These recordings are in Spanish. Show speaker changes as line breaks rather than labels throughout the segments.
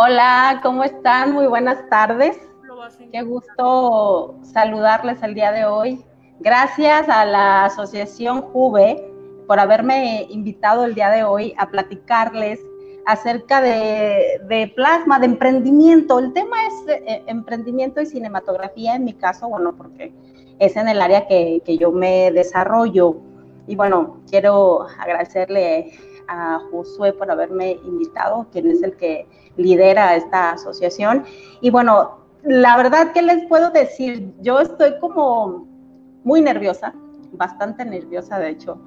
Hola, ¿cómo están? Muy buenas tardes. Qué gusto saludarles el día de hoy. Gracias a la Asociación Juve por haberme invitado el día de hoy a platicarles acerca de, plasma, de emprendimiento. El tema es eh, emprendimiento y cinematografía en mi caso, bueno, porque es en el área que, que yo me desarrollo. Y bueno, quiero agradecerle a Josué por haberme invitado, quien es el que lidera esta asociación. Y bueno, la verdad, ¿qué les puedo decir? Yo estoy como muy nerviosa, bastante nerviosa de hecho,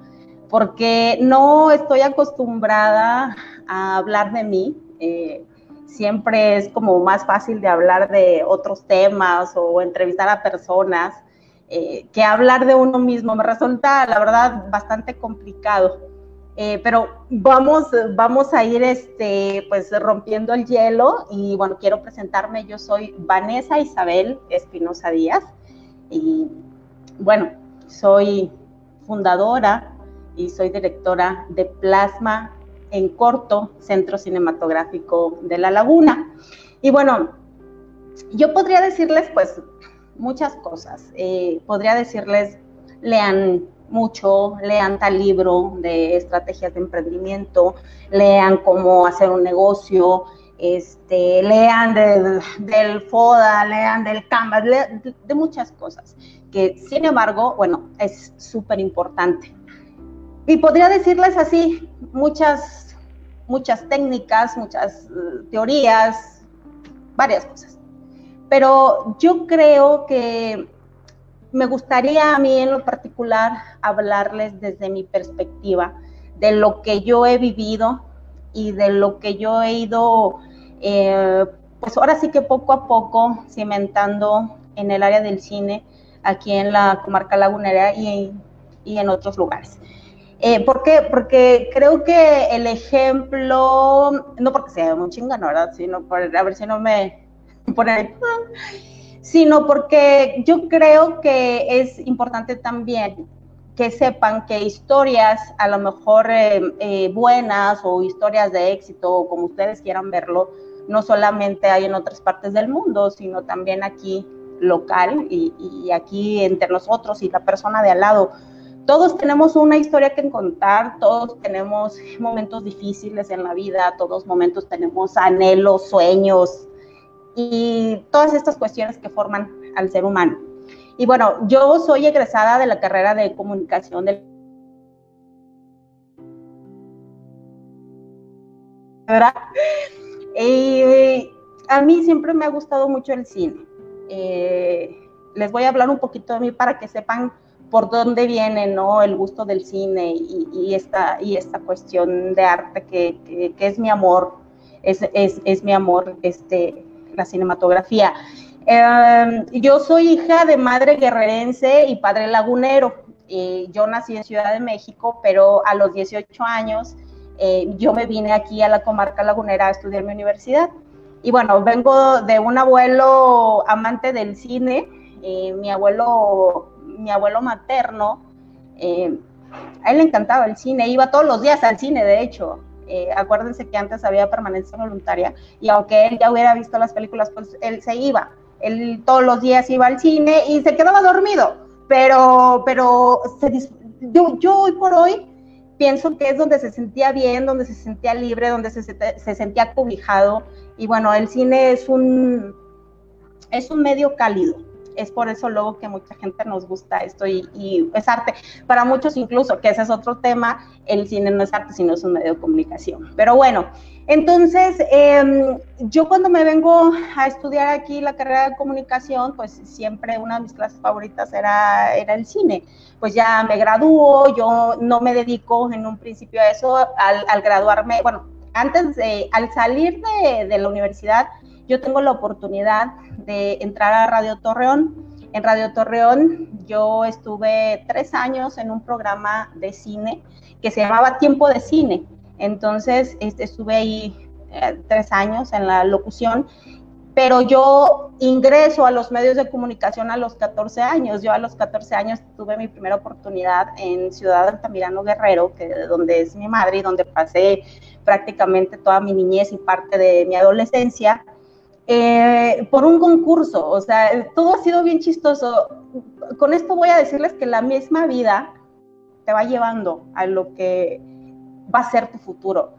porque no estoy acostumbrada a hablar de mí. Eh, siempre es como más fácil de hablar de otros temas o entrevistar a personas eh, que hablar de uno mismo. Me resulta, la verdad, bastante complicado. Eh, pero vamos, vamos a ir este, pues, rompiendo el hielo y bueno, quiero presentarme. Yo soy Vanessa Isabel Espinosa Díaz y bueno, soy fundadora y soy directora de Plasma en Corto, Centro Cinematográfico de La Laguna. Y bueno, yo podría decirles pues muchas cosas. Eh, podría decirles, lean mucho, lean tal libro de estrategias de emprendimiento, lean cómo hacer un negocio, este, lean del FODA, lean del Canvas, de, muchas cosas, que sin embargo, bueno, es súper importante. Y podría decirles así muchas, muchas técnicas, muchas uh, teorías, varias cosas. Pero yo creo que me gustaría a mí en lo particular hablarles desde mi perspectiva de lo que yo he vivido y de lo que yo he ido, eh, pues ahora sí que poco a poco cimentando en el área del cine aquí en la comarca lagunera y, y en otros lugares. Eh, ¿Por qué? Porque creo que el ejemplo, no porque sea muy chingano, ¿verdad? Sino por, a ver si no me pone sino porque yo creo que es importante también que sepan que historias a lo mejor eh, eh, buenas o historias de éxito, como ustedes quieran verlo, no solamente hay en otras partes del mundo, sino también aquí local y, y aquí entre nosotros y la persona de al lado. Todos tenemos una historia que contar, todos tenemos momentos difíciles en la vida, todos momentos tenemos anhelos, sueños, y todas estas cuestiones que forman al ser humano. Y bueno, yo soy egresada de la carrera de comunicación del ¿verdad? Y a mí siempre me ha gustado mucho el cine. Eh, les voy a hablar un poquito de mí para que sepan por dónde viene ¿no? el gusto del cine y, esta, y esta cuestión de arte que, que, es mi amor, es, es, es, mi amor este, la cinematografía. Em, yo soy hija de madre guerrerense y padre lagunero. yo nací en Ciudad de México, pero a los 18 años eh, yo me vine aquí a la comarca lagunera a estudiar mi universidad. Y bueno, vengo de un abuelo amante del cine, eh, mi abuelo, mi abuelo materno, eh, a él le encantaba el cine, iba todos los días al cine, de hecho. Eh, acuérdense que antes había permanencia voluntaria y aunque él ya hubiera visto las películas, pues él se iba. Él todos los días iba al cine y se quedaba dormido. Pero, pero yo, hoy por hoy pienso que es donde se sentía bien, donde se sentía libre, donde se, se sentía cobijado. Y bueno, el cine es un, es un medio cálido es por eso luego que mucha gente nos gusta esto y, es arte. Para muchos incluso, que ese es otro tema, el cine no es arte, sino es un medio de comunicación. Pero bueno, entonces em, yo cuando me vengo a estudiar aquí la carrera de comunicación, pues siempre una de mis clases favoritas era, era el cine. Pues ya me graduó, yo no me dedico en un principio a eso, al, graduarme, bueno, antes de, al salir de la universidad, yo tengo la oportunidad de entrar a Radio Torreón. En Radio Torreón yo estuve tres años en un programa de cine que se llamaba Tiempo de Cine. Entonces este, estuve ahí eh, tres años en la locución pero yo ingreso a los medios de comunicación a los 14 años. Yo a los 14 años tuve mi primera oportunidad en Ciudad Altamirano Guerrero, que donde es mi madre y donde pasé prácticamente toda mi niñez y parte de mi adolescencia. Eh, por un concurso, o sea, todo ha sido bien chistoso. Con esto voy a decirles que la misma vida te va llevando a lo que va a ser tu futuro.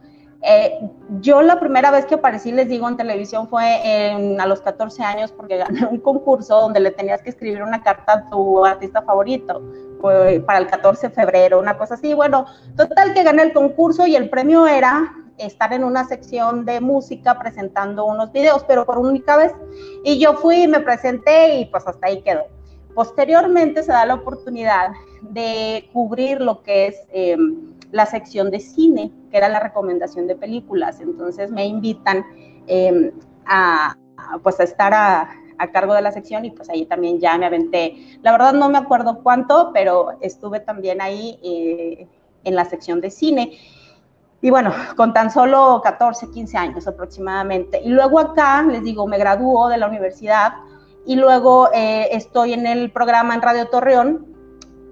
Eh, yo la primera vez que aparecí, les digo, en televisión fue a los 14 años porque gané un concurso donde le tenías que escribir una carta a tu artista favorito para el 14 de febrero, una cosa así. Bueno, total que gané el concurso y el premio era estar en una sección de música presentando unos videos, pero por única vez. Y yo fui, me presenté y pues hasta ahí quedó. Posteriormente se da la oportunidad de cubrir lo que es eh, la sección de cine, que era la recomendación de películas. Entonces me invitan em, a, pues a estar a, cargo de la sección y pues ahí también ya me aventé. La verdad no me acuerdo cuánto, pero estuve también ahí eh, en la sección de cine. Y bueno, con tan solo 14, 15 años aproximadamente. Y luego acá, les digo, me graduó de la universidad y luego eh, estoy en el programa en Radio Torreón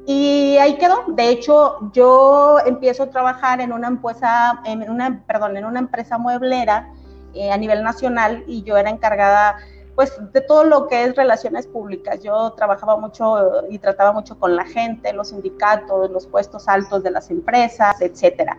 y ahí quedó. De hecho, yo empiezo a trabajar en una empresa, en una, perdón, en una empresa mueblera eh, a nivel nacional y yo era encargada pues de todo lo que es relaciones públicas. Yo trabajaba mucho y trataba mucho con la gente, los sindicatos, los puestos altos de las empresas, etcétera.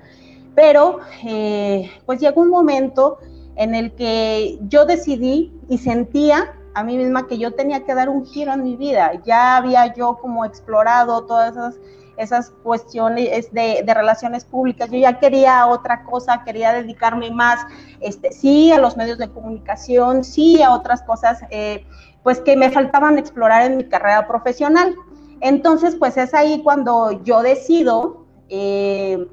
Pero eh, pues llegó un momento en el que yo decidí y sentía a mí misma que yo tenía que dar un giro en mi vida. Ya había yo como explorado todas esas, esas cuestiones de, relaciones públicas. Yo ya quería otra cosa, quería dedicarme más, este, sí, a los medios de comunicación, sí, a otras cosas, eh, pues que me faltaban explorar en mi carrera profesional. Entonces, pues es ahí cuando yo decido, eh,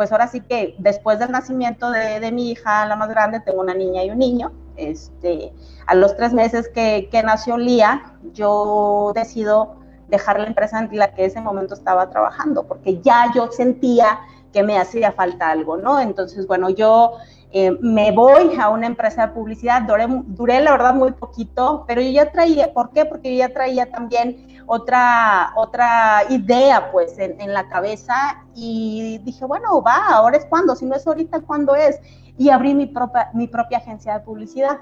pues ahora sí que después del nacimiento de, de mi hija, la más grande, tengo una niña y un niño, este, a los tres meses que, nació Lía, yo decido dejar la empresa en la que ese momento estaba trabajando, porque ya yo sentía que me hacía falta algo, ¿no? Entonces, bueno, yo eh, me voy a una empresa de publicidad, duré, duré, la verdad muy poquito, pero yo ya traía, ¿por qué? Porque yo ya traía también otra, otra idea pues en, en la cabeza y dije, bueno, va, ahora es cuando, si no es ahorita, ¿cuándo es? y abrí mi propia, mi propia agencia de publicidad.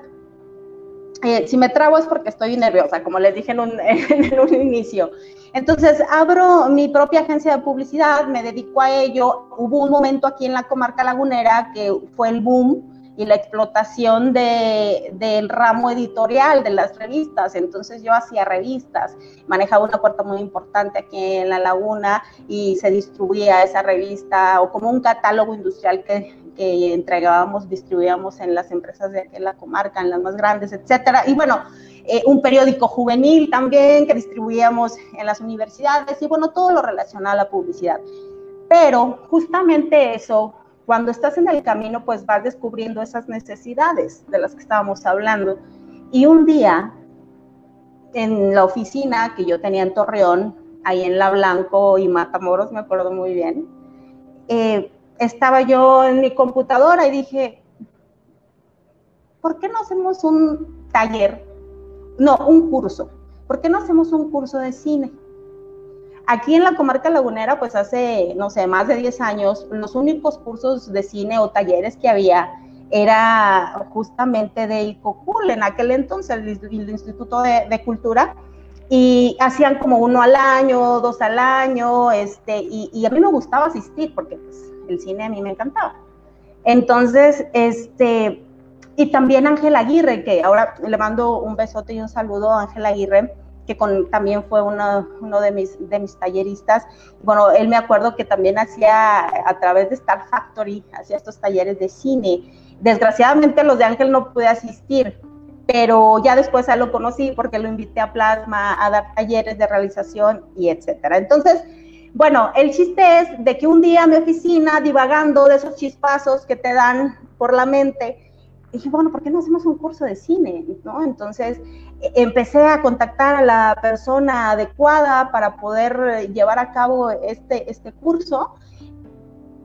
Eh, si me trago es porque estoy nerviosa, como les dije en un, en un, inicio. Entonces, abro mi propia agencia de publicidad, me dedico a ello. Hubo un momento aquí en la comarca lagunera que fue el boom y la explotación de, del ramo editorial de las revistas. Entonces yo hacía revistas, manejaba una puerta muy importante aquí en la laguna y se distribuía esa revista o como un catálogo industrial que, que entregábamos, distribuíamos en las empresas de aquí en la comarca, en las más grandes, etcétera. Y bueno, eh, un periódico juvenil también que distribuíamos en las universidades y bueno, todo lo relacionado a la publicidad. Pero justamente eso cuando estás en el camino, pues vas descubriendo esas necesidades de las que estábamos hablando. Y un día, en la oficina que yo tenía en Torreón, ahí en La Blanco y Matamoros, me acuerdo muy bien, eh, estaba yo en mi computadora y dije, ¿por qué no hacemos un taller? No, un curso. ¿Por qué no hacemos un curso de cine? Aquí en la comarca lagunera, pues hace, no sé, más de 10 años, los únicos cursos de cine o talleres que había era justamente del COCUL, en aquel entonces, el, Instituto de, Cultura, y hacían como uno al año, dos al año, este, y, a mí me gustaba asistir porque pues, el cine a mí me encantaba. Entonces, este, y también Ángel Aguirre, que ahora le mando un besote y un saludo a Ángel Aguirre, que también fue uno, de, mis, talleristas. Bueno, él me acuerdo que también hacía a través de Star Factory, hacía estos talleres de cine. Desgraciadamente los de Ángel no pude asistir, pero ya después a lo conocí porque lo invité a Plasma a dar talleres de realización y etcétera. Entonces, bueno, el chiste es de que un día en mi oficina, divagando de esos chispazos que te dan por la mente, dije, bueno, ¿por qué no hacemos un curso de cine? ¿no? Entonces empecé a contactar a la persona adecuada para poder llevar a cabo este, este curso.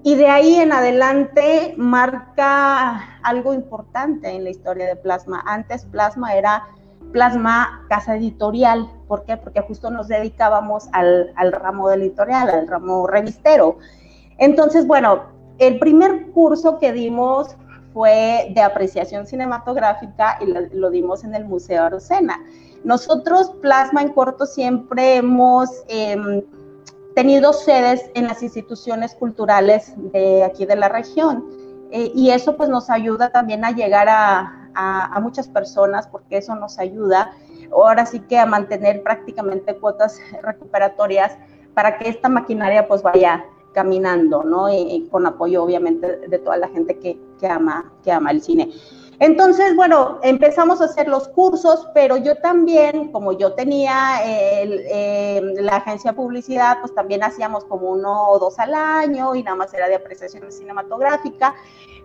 y de ahí en adelante marca algo importante en la historia de Plasma. Antes Plasma era Plasma Casa Editorial. ¿Por qué? Porque justo nos dedicábamos al, al ramo del editorial, al ramo revistero. Entonces, bueno, el primer curso que dimos fue de apreciación cinematográfica y lo, dimos en el Museo Arocena. Nosotros, Plasma en Corto, siempre hemos em, tenido sedes en las instituciones culturales de aquí de la región. Eh, y eso pues nos ayuda también a llegar a, a, muchas personas porque eso nos ayuda ahora sí que a mantener prácticamente cuotas recuperatorias para que esta maquinaria pues vaya caminando, ¿no? Y, con apoyo obviamente de toda la gente que, que, ama, que ama el cine. Entonces, bueno, empezamos a hacer los cursos, pero yo también, como yo tenía eh, la agencia de publicidad, pues también hacíamos como uno o dos al año y nada más era de apreciación cinematográfica,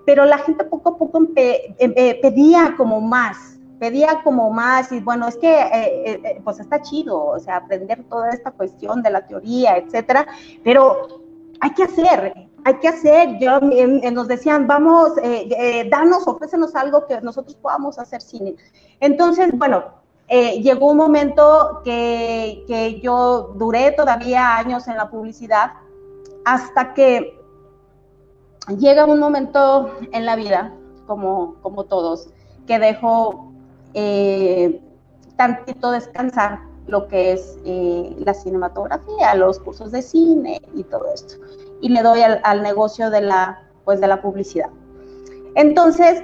pero la gente poco a poco pedía como más, pedía como más y bueno, es que eh, eh, pues está chido, o sea, aprender toda esta cuestión de la teoría, etcétera, pero hay que hacer, hay que hacer. Yo, nos decían, vamos, eh, eh, danos, ofrécenos algo que nosotros podamos hacer cine. Entonces, bueno, eh, llegó un momento que, que, yo duré todavía años en la publicidad hasta que llega un momento en la vida, como, como todos, que dejo tantito descansar lo que es eh, la cinematografía, los cursos de cine y todo esto. Y le doy al, negocio de la, pues, de la publicidad. Entonces,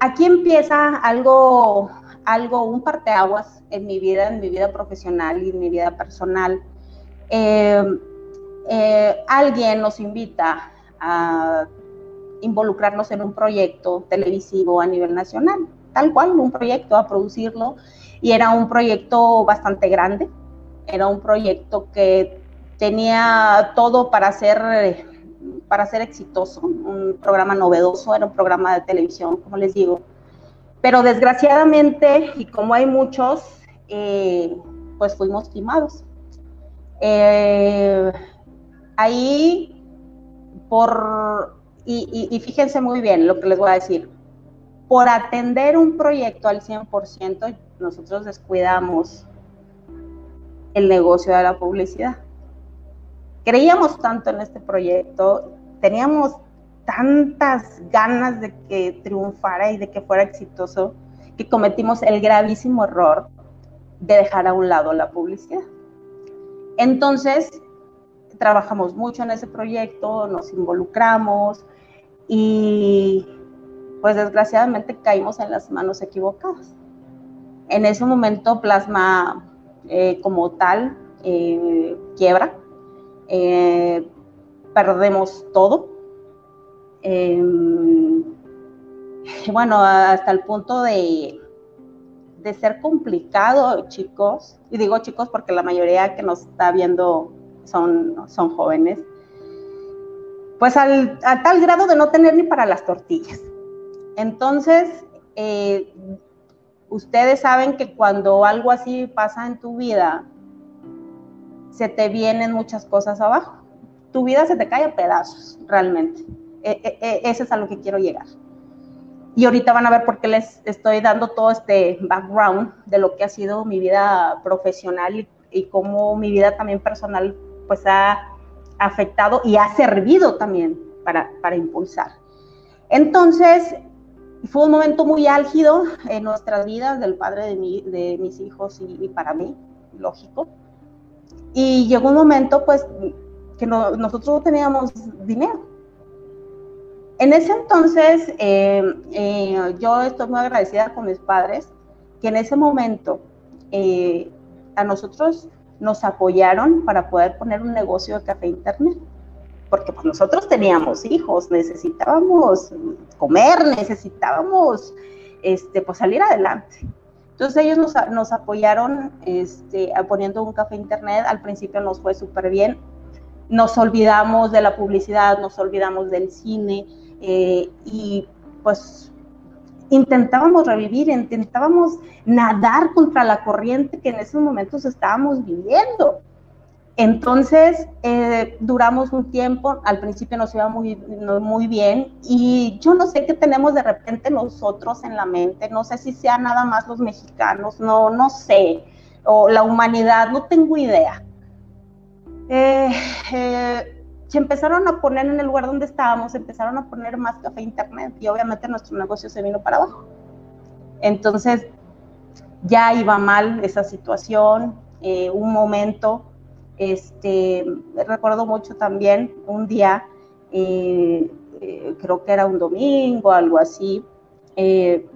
aquí empieza algo, algo, un parteaguas en mi vida, en mi vida profesional y en mi vida personal. Eh, eh, alguien nos invita a involucrarnos en un proyecto televisivo a nivel nacional, tal cual, un proyecto, a producirlo y era un proyecto bastante grande, era un proyecto que tenía todo para ser, para ser exitoso, un programa novedoso, era un programa de televisión, como les digo. Pero desgraciadamente, y como hay muchos, eh, pues fuimos timados. Eh, ahí, por, y, y, fíjense muy bien lo que les voy a decir, por atender un proyecto al 100%, nosotros descuidamos el negocio de la publicidad. Creíamos tanto en este proyecto, teníamos tantas ganas de que triunfara y de que fuera exitoso, que cometimos el gravísimo error de dejar a un lado la publicidad. Entonces, trabajamos mucho en ese proyecto, nos involucramos y pues desgraciadamente caímos en las manos equivocadas. En ese momento Plasma eh, como tal eh, quiebra, eh, perdemos todo. Em, bueno, hasta el punto de, de ser complicado, chicos, y digo chicos porque la mayoría que nos está viendo son, son jóvenes, pues al, a tal grado de no tener ni para las tortillas. Entonces, ustedes saben que cuando algo así pasa en tu vida, se te vienen muchas cosas abajo. Tu vida se te cae a pedazos, realmente. E, e, e, ese es a lo que quiero llegar. Y ahorita van a ver por qué les estoy dando todo este background de lo que ha sido mi vida profesional y, y cómo mi vida también personal pues ha afectado y ha servido también para, para impulsar. Entonces, fue un momento muy álgido en nuestras vidas, del padre de, de mis hijos y, para mí, lógico. Y llegó un momento, pues, que nosotros no teníamos dinero. En ese entonces, eh, eh, yo estoy muy agradecida con mis padres, que en ese momento eh, a nosotros nos apoyaron para poder poner un negocio de café internet porque pues nosotros teníamos hijos, necesitábamos comer, necesitábamos este, pues salir adelante. Entonces ellos nos, apoyaron este, poniendo un café internet, al principio nos fue súper bien, nos olvidamos de la publicidad, nos olvidamos del cine eh, y pues intentábamos revivir, intentábamos nadar contra la corriente que en esos momentos estábamos viviendo Entonces, eh, duramos un tiempo, al principio nos iba muy, muy bien y yo no sé qué tenemos de repente nosotros en la mente, no sé si sea nada más los mexicanos, no, no sé, o la humanidad, no tengo idea. Eh, eh, se empezaron a poner en el lugar donde estábamos, empezaron a poner más café internet y obviamente nuestro negocio se vino para abajo. Entonces, ya iba mal esa situación, un momento este, recuerdo mucho también un día, eh, eh, creo que era un domingo, algo así, eh,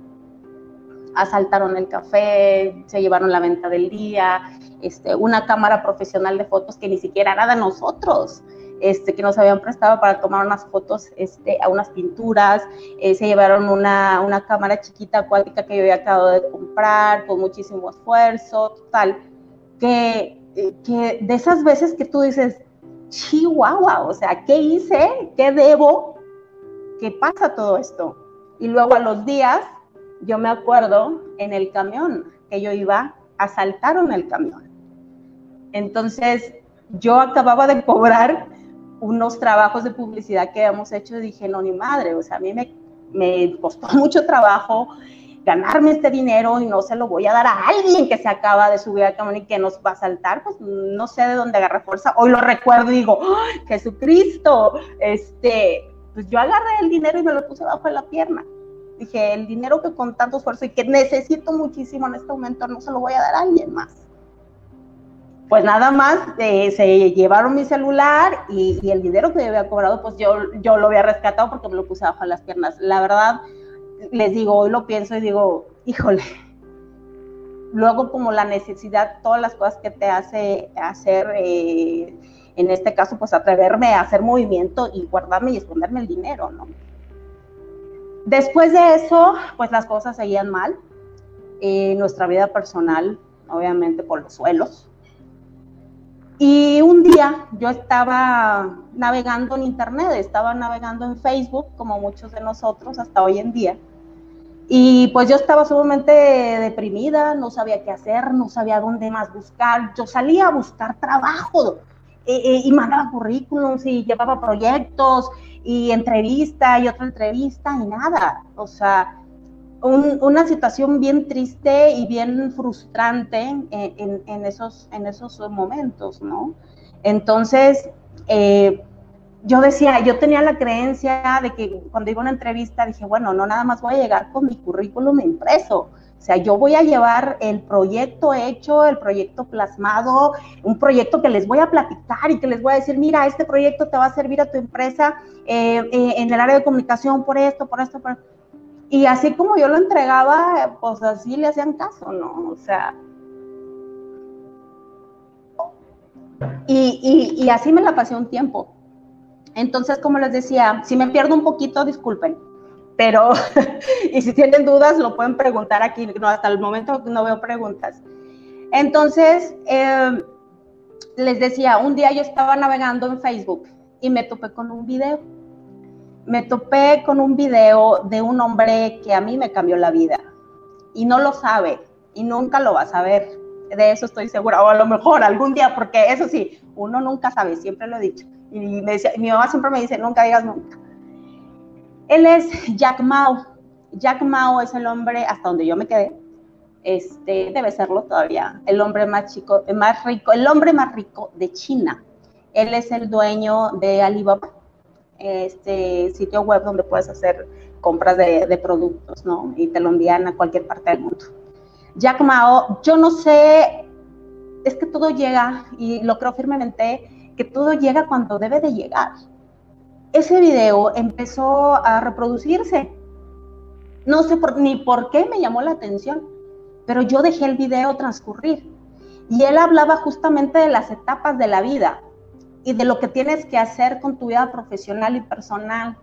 asaltaron el café, se llevaron la venta del día, este, una cámara profesional de fotos que ni siquiera era de nosotros. Este, que nos habían prestado para tomar unas fotos este, a unas pinturas, se llevaron una, cámara chiquita acuática que yo había acabado de comprar con muchísimo esfuerzo, total, que que de esas veces que tú dices, chihuahua, o sea, ¿qué hice? ¿Qué debo? ¿Qué pasa todo esto? Y luego a los días, yo me acuerdo en el camión que yo iba, asaltaron el camión. Entonces, yo acababa de cobrar unos trabajos de publicidad que habíamos hecho y dije, no, ni madre, o sea, a mí me, me costó mucho trabajo ganarme este dinero y no se lo voy a dar a alguien que se acaba de subir al camión y que nos va a saltar, pues no sé de dónde agarré fuerza. Hoy lo recuerdo y digo, Jesucristo, este, pues yo agarré el dinero y me lo puse bajo la pierna. Dije, el dinero que con tanto esfuerzo y que necesito muchísimo en este momento no se lo voy a dar a alguien más. Pues nada más eh, se llevaron mi celular y, y, el dinero que había cobrado, pues yo, yo lo había rescatado porque me lo puse bajo las piernas. La verdad, les digo, hoy lo pienso y digo, híjole, luego como la necesidad, todas las cosas que te hace hacer, eh, en este caso, pues atreverme a hacer movimiento y guardarme y esconderme el dinero, ¿no? Después de eso, pues las cosas seguían mal. Eh, nuestra vida personal, obviamente por los suelos. Y un día yo estaba navegando en internet, estaba navegando en Facebook, como muchos de nosotros hasta hoy en día. Y pues yo estaba sumamente deprimida, no sabía qué hacer, no sabía dónde más buscar. Yo salía a buscar trabajo eh, eh, y mandaba currículums y llevaba proyectos y entrevista y otra entrevista y nada. O sea, una situación bien triste y bien frustrante en, esos, en esos momentos, ¿no? Entonces, eh, yo decía, yo tenía la creencia de que cuando iba a una entrevista dije, bueno, no nada más voy a llegar con mi currículum impreso, o sea, yo voy a llevar el proyecto hecho, el proyecto plasmado, un proyecto que les voy a platicar y que les voy a decir, mira, este proyecto te va a servir a tu empresa eh, eh, en el área de comunicación por esto, por esto, por esto y así como yo lo entregaba, pues así le hacían caso, ¿no? O sea. Y, así me la pasé un tiempo. Entonces, como les decía, si me pierdo un poquito, disculpen. Pero, y si tienen dudas, lo pueden preguntar aquí. No, hasta el momento no veo preguntas. Entonces, eh, les decía, un día yo estaba navegando en Facebook y me topé con un video me topé con un video de un hombre que a mí me cambió la vida y no lo sabe y nunca lo va a saber. De eso estoy segura, o a lo mejor algún día, porque eso sí, uno nunca sabe, siempre lo he dicho. Y me decía, mi mamá siempre me dice, nunca digas nunca. Él es Jack Mao. Jack Mao es el hombre, hasta donde yo me quedé, este, debe serlo todavía, el hombre más chico, más rico, el hombre más rico de China. Él es el dueño de Alibaba este sitio web donde puedes hacer compras de, productos, ¿no? Y te lo envían a cualquier parte del mundo. Jack Mao, yo no sé, es que todo llega, y lo creo firmemente, que todo llega cuando debe de llegar. Ese video empezó a reproducirse. No sé ni por qué me llamó la atención, pero yo dejé el video transcurrir. Y él hablaba justamente de las etapas de la vida, y de lo que tienes que hacer con tu vida profesional y personal.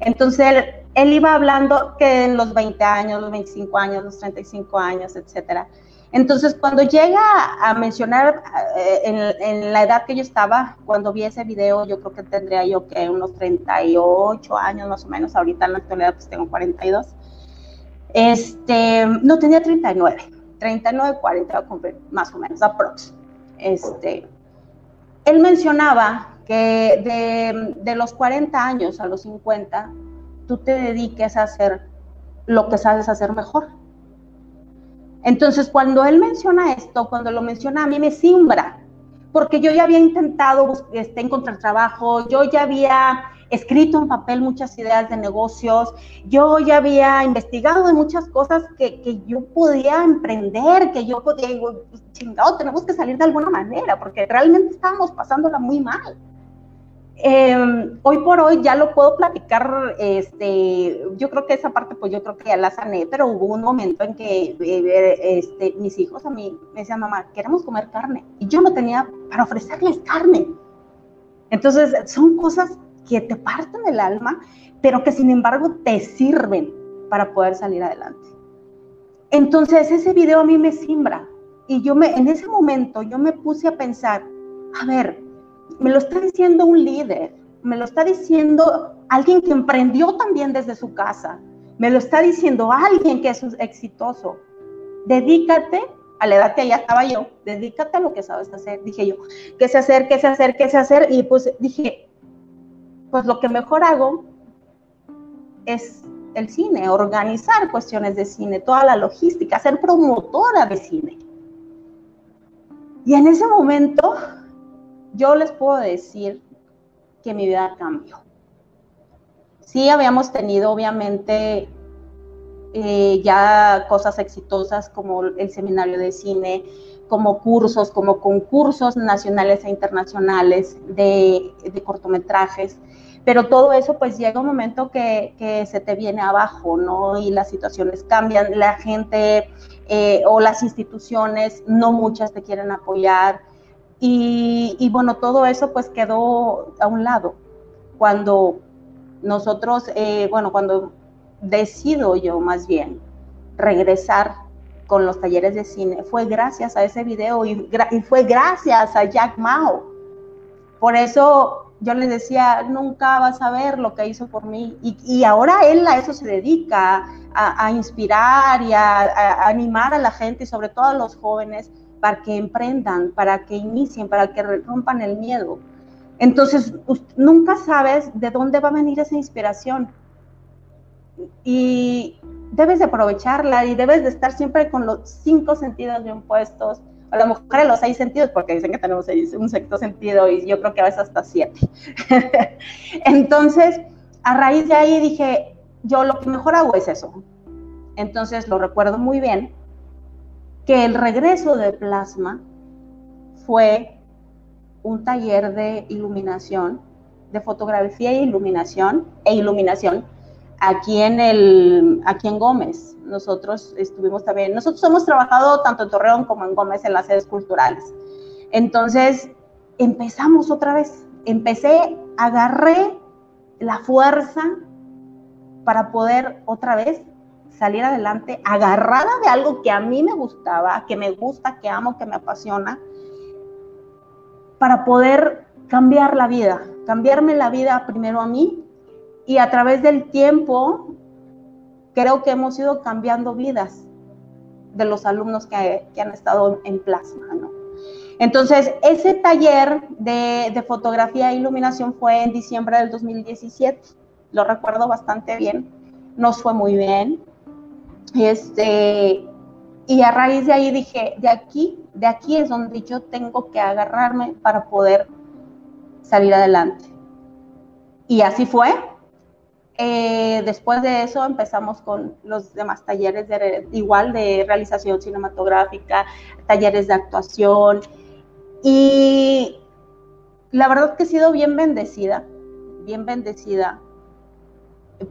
Entonces, él, iba hablando que en los 20 años, los 25 años, los 35 años, etcétera. Entonces, cuando llega a mencionar eh, en, la edad que yo estaba, cuando vi ese video, yo creo que tendría yo que unos 38 años más o menos, ahorita en la actualidad pues tengo 42. Este, no, tenía 39, 39, 40 más o menos, aprox. Este, él mencionaba que de, los 40 años a los 50, tú te dediques a hacer lo que sabes hacer mejor. Entonces, cuando él menciona esto, cuando lo menciona a mí me simbra, porque yo ya había intentado este, encontrar trabajo, yo ya había escrito en papel muchas ideas de negocios, yo ya había investigado de muchas cosas que, que yo podía emprender, que yo podía, chingado, tenemos que salir de alguna manera, porque realmente estábamos pasándola muy mal. Em, hoy por hoy ya lo puedo platicar, este, yo creo que esa parte pues yo creo que ya la sané, pero hubo un momento en que eh, este, mis hijos a mí me decían, mamá, queremos comer carne, y yo no tenía para ofrecerles carne. Entonces son cosas que te parten el alma, pero que sin embargo te sirven para poder salir adelante. Entonces ese video a mí me simbra y yo me, en ese momento yo me puse a pensar, a ver, me lo está diciendo un líder, me lo está diciendo alguien que emprendió también desde su casa, me lo está diciendo alguien que es exitoso. Dedícate a la edad que ya estaba yo, dedícate a lo que sabes hacer. Dije yo, ¿qué sé hacer? ¿Qué sé hacer? ¿Qué sé hacer? Y pues dije, pues lo que mejor hago es el cine, organizar cuestiones de cine, toda la logística, ser promotora de cine. Y en ese momento yo les puedo decir que mi vida cambió. Sí habíamos tenido obviamente eh, ya cosas exitosas como el seminario de cine, como cursos, como concursos nacionales e internacionales de, cortometrajes, pero todo eso pues llega un momento que, se te viene abajo, ¿no? Y las situaciones cambian, la gente eh, o las instituciones, no muchas te quieren apoyar, y, bueno, todo eso pues quedó a un lado. Cuando nosotros, eh, bueno, cuando decido yo más bien regresar con los talleres de cine, fue gracias a ese video y, fue gracias a Jack Mao. Por eso yo les decía, nunca vas a ver lo que hizo por mí. Y, ahora él a eso se dedica, a, inspirar y a, animar a la gente sobre todo a los jóvenes para que emprendan, para que inicien, para que rompan el miedo. Entonces, nunca sabes de dónde va a venir esa inspiración. Y debes de aprovecharla y debes de estar siempre con los cinco sentidos bien puestos. A mejor en los seis sentidos, porque dicen que tenemos un sexto sentido y yo creo que a veces hasta siete. Entonces, a raíz de ahí dije, yo lo que mejor hago es eso. Entonces, lo recuerdo muy bien que el regreso de plasma fue un taller de iluminación, de fotografía e iluminación, e iluminación aquí en, el, aquí en Gómez. Nosotros estuvimos también, nosotros hemos trabajado tanto en Torreón como en Gómez en las sedes culturales. Entonces, empezamos otra vez. Empecé, agarré la fuerza para poder otra vez salir adelante agarrada de algo que a mí me gustaba, que me gusta, que amo, que me apasiona, para poder cambiar la vida, cambiarme la vida primero a mí y a través del tiempo creo que hemos ido cambiando vidas de los alumnos que, han estado en plasma, Entonces, ese taller de, de fotografía e iluminación fue en diciembre del 2017, lo recuerdo bastante bien, nos fue muy bien, este, y a raíz de ahí dije, de aquí, de aquí es donde yo tengo que agarrarme para poder salir adelante. Y así fue. Eh, después de eso empezamos con los demás talleres de, igual de realización cinematográfica, talleres de actuación. Y la verdad que he sido bien bendecida, bien bendecida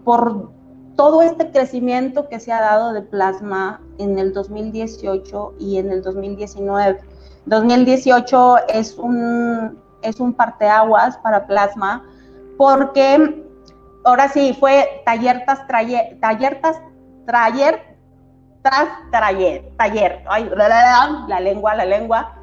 por todo este crecimiento que se ha dado de plasma en el 2018 y en el 2019. 2018 es un, es un parteaguas para plasma porque ahora sí fue taller tras taller, taller tras taller, taller, ay, la lengua, la lengua,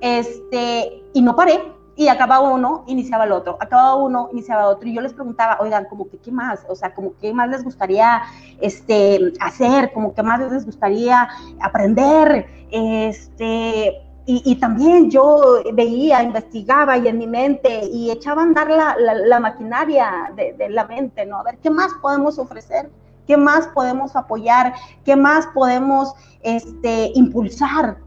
este, y no paré, y acababa uno, iniciaba el otro, acababa uno, iniciaba otro, y yo les preguntaba, oigan, como que qué más, o sea, como qué más les gustaría este, hacer, como qué más les gustaría aprender, este, y, también yo veía, investigaba y en mi mente y echaba a andar la, maquinaria de, la mente, ¿no? A ver, ¿qué más podemos ofrecer? ¿Qué más podemos apoyar? ¿Qué más podemos este, impulsar?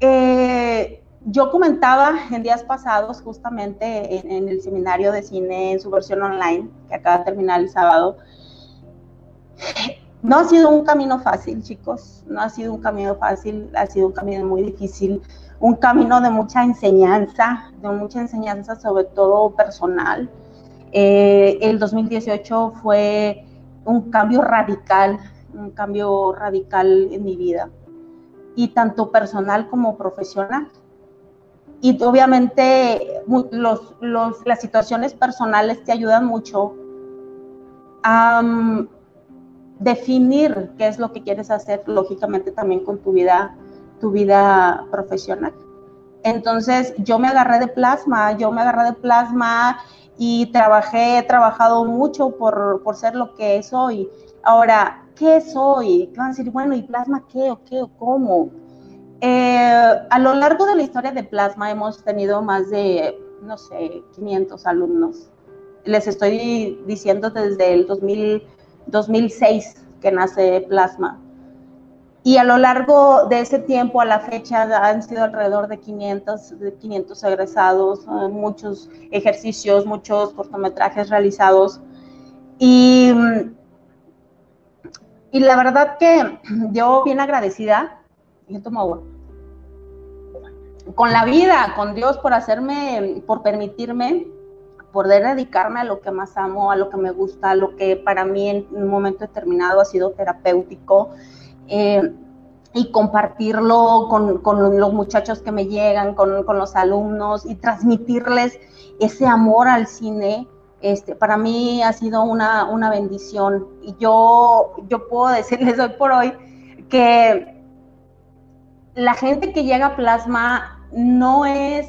Eh, yo comentaba en días pasados, justamente en, el seminario de cine en su versión online, que acaba de terminar el sábado, no ha sido un camino fácil, chicos, no ha sido un camino fácil, ha sido un camino muy difícil, un camino de mucha enseñanza, de mucha enseñanza sobre todo personal. Eh, el 2018 fue un cambio radical, un cambio radical en mi vida, y tanto personal como profesional. Y obviamente los, las situaciones personales te ayudan mucho mm, definir qué es lo que quieres hacer, lógicamente también con tu vida, tu vida profesional. Entonces yo me agarré de plasma, yo me agarré de plasma y trabajé, he trabajado mucho por, por ser lo que soy. Ahora, ¿qué soy? Van a decir, bueno, ¿y plasma qué o qué o cómo? Eh, a lo largo de la historia de Plasma hemos tenido más de, no sé, 500 alumnos. Les estoy diciendo desde el 2006 que nace Plasma. Y a lo largo de ese tiempo, a la fecha, han sido alrededor de 500, de 500 egresados, eh, muchos ejercicios, muchos cortometrajes realizados. Y, y la verdad que yo bien agradecida yo tomo agua. Con la vida, con Dios por hacerme, por permitirme poder dedicarme a lo que más amo, a lo que me gusta, a lo que para mí en un momento determinado ha sido terapéutico. Eh, y compartirlo con, con, los muchachos que me llegan, con, con, los alumnos y transmitirles ese amor al cine, este, para mí ha sido una, una bendición. Y yo, yo puedo decirles hoy por hoy que la gente que llega a plasma no es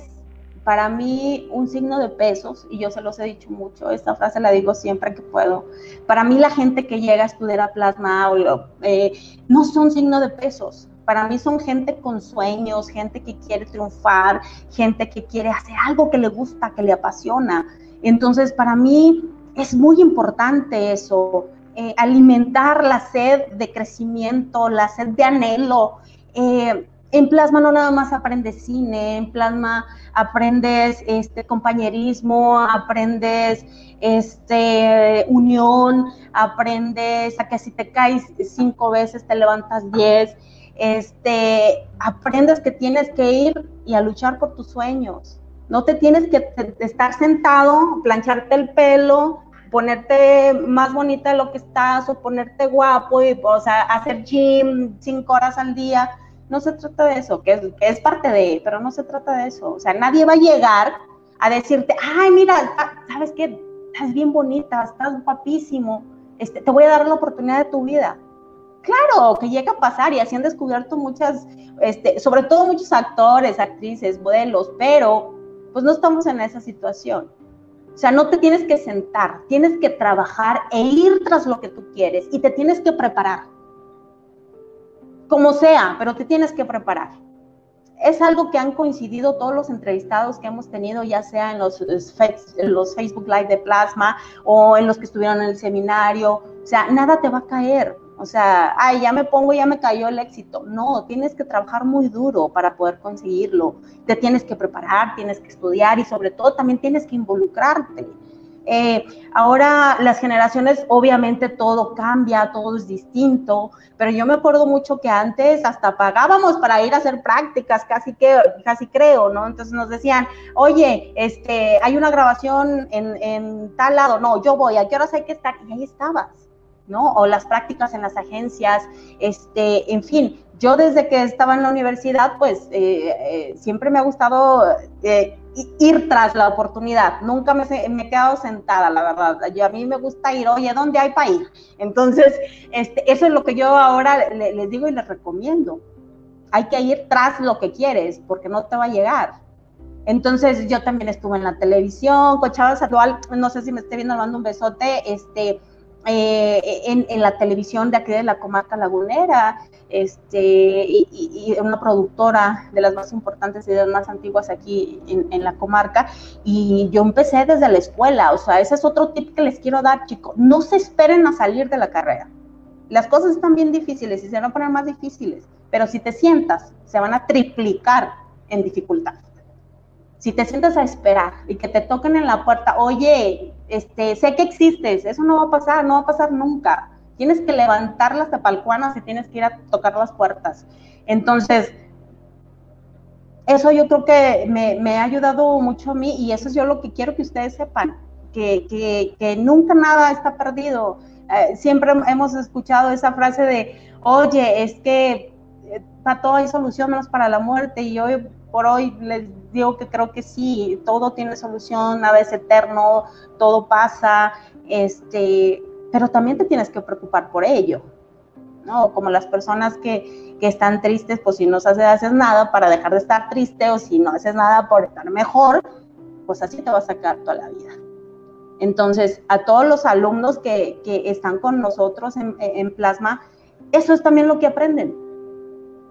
para mí un signo de pesos, y yo se los he dicho mucho, esta frase la digo siempre que puedo. Para mí la gente que llega a estudiar a plasma eh, no son signo de pesos. Para mí son gente con sueños, gente que quiere triunfar, gente que quiere hacer algo que le gusta, que le apasiona. Entonces, para mí es muy importante eso, eh, alimentar la sed de crecimiento, la sed de anhelo. Eh, en plasma no nada más aprendes cine, en plasma aprendes este compañerismo, aprendes este unión, aprendes a que si te caes cinco veces te levantas diez, este aprendes que tienes que ir y a luchar por tus sueños. No te tienes que estar sentado, plancharte el pelo, ponerte más bonita de lo que estás o ponerte guapo y o sea, hacer gym cinco horas al día no se trata de eso, que es, que es parte de, pero no se trata de eso. O sea, nadie va a llegar a decirte, ay, mira, ¿sabes qué? Estás bien bonita, estás guapísimo, este, te voy a dar la oportunidad de tu vida. Claro, que llega a pasar y así han descubierto muchas, este, sobre todo muchos actores, actrices, modelos, pero pues no estamos en esa situación. O sea, no te tienes que sentar, tienes que trabajar e ir tras lo que tú quieres y te tienes que preparar como sea, pero te tienes que preparar. Es algo que han coincidido todos los entrevistados que hemos tenido, ya sea en los, los Facebook Live de Plasma o en los que estuvieron en el seminario. O sea, nada te va a caer. O sea, ay, ya me pongo, ya me cayó el éxito. No, tienes que trabajar muy duro para poder conseguirlo. Te tienes que preparar, tienes que estudiar y sobre todo también tienes que involucrarte. Eh, ahora las generaciones, obviamente todo cambia, todo es distinto, pero yo me acuerdo mucho que antes hasta pagábamos para ir a hacer prácticas, casi que, casi creo, ¿no? Entonces nos decían, oye, este, hay una grabación en, en tal lado, no, yo voy, ¿a qué horas hay que estar? Y ahí estabas. ¿no? O las prácticas en las agencias, este, en fin, yo desde que estaba en la universidad, pues eh, eh, siempre me ha gustado eh, ir tras la oportunidad. Nunca me, me, he quedado sentada, la verdad. Yo, a mí me gusta ir, oye, ¿dónde hay para ir? Entonces, este, eso es lo que yo ahora les digo y les recomiendo. Hay que ir tras lo que quieres, porque no te va a llegar. Entonces, yo también estuve en la televisión, con Chávez Actual, no sé si me esté viendo, le mando un besote, este, eh, en, la televisión de aquí de la comarca lagunera, este, y, una productora de las más importantes y de las más antiguas aquí en, la comarca, y yo empecé desde la escuela, o sea, ese es otro tip que les quiero dar, chicos, no se esperen a salir de la carrera. Las cosas están bien difíciles y se van a poner más difíciles, pero si te sientas, se van a triplicar en dificultad si te sientas a esperar y que te toquen en la puerta, oye, este, sé que existes, eso no va a pasar, no va a pasar nunca. Tienes que levantar las tapalcuanas y tienes que ir a tocar las puertas. Entonces, eso yo creo que me, ha ayudado mucho a mí y eso es yo lo que quiero que ustedes sepan, que, nunca nada está perdido. Eh, siempre hemos escuchado esa frase de, oye, es que eh, para todo hay solución menos para la muerte y hoy por hoy les digo que creo que sí, todo tiene solución, nada es eterno, todo pasa, este, pero también te tienes que preocupar por ello, ¿no? Como las personas que, que están tristes, pues si no haces, nada para dejar de estar triste o si no haces nada por estar mejor, pues así te va a sacar toda la vida. Entonces, a todos los alumnos que, que están con nosotros en, en Plasma, eso es también lo que aprenden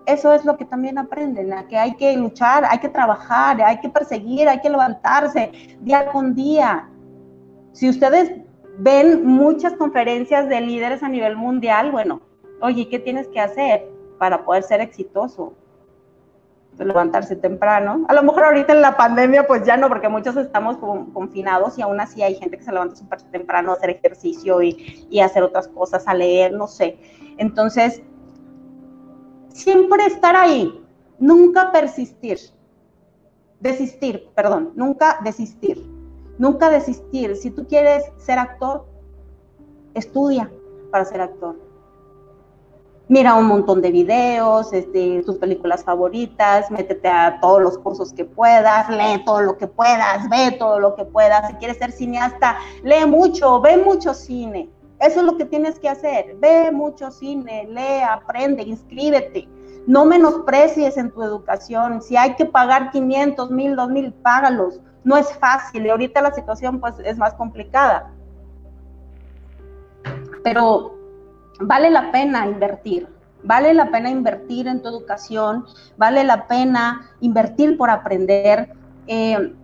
eso es lo que también aprenden, a que hay que luchar, hay que trabajar, hay que perseguir, hay que levantarse día con día. Si ustedes ven muchas conferencias de líderes a nivel mundial, bueno, oye, ¿qué tienes que hacer para poder ser exitoso? Pues levantarse temprano. A lo mejor ahorita en la pandemia, pues ya no, porque muchos estamos confinados y aún así hay gente que se levanta súper temprano a hacer ejercicio y, y hacer otras cosas, a leer, no sé. Entonces, siempre estar ahí, nunca persistir, desistir, perdón, nunca desistir, nunca desistir. Si tú quieres ser actor, estudia para ser actor. Mira un montón de videos, este, tus películas favoritas, métete a todos los cursos que puedas, lee todo lo que puedas, ve todo lo que puedas. Si quieres ser cineasta, lee mucho, ve mucho cine. Eso es lo que tienes que hacer. Ve mucho cine, lee, aprende, inscríbete. No menosprecies en tu educación. Si hay que pagar 500, 1000, 2000, págalos. No es fácil y ahorita la situación pues es más complicada. Pero vale la pena invertir. Vale la pena invertir en tu educación, vale la pena invertir por aprender. Eh,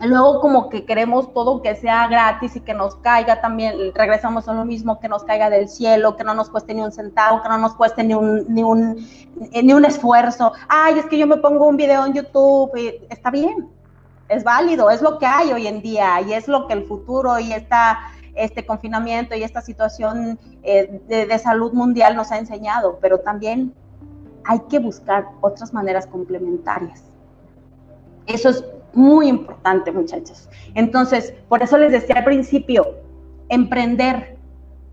luego como que queremos todo que sea gratis y que nos caiga también, regresamos a lo mismo, que nos caiga del cielo, que no nos cueste ni un centavo, que no nos cueste ni un, ni un, eh, ni un esfuerzo. Ay, es que yo me pongo un video en YouTube está bien, es válido, es lo que hay hoy en día y es lo que el futuro y esta, este confinamiento y esta situación eh, de, salud mundial nos ha enseñado, pero también hay que buscar otras maneras complementarias. Eso es muy importante, muchachos. Entonces, por eso les decía al principio, emprender,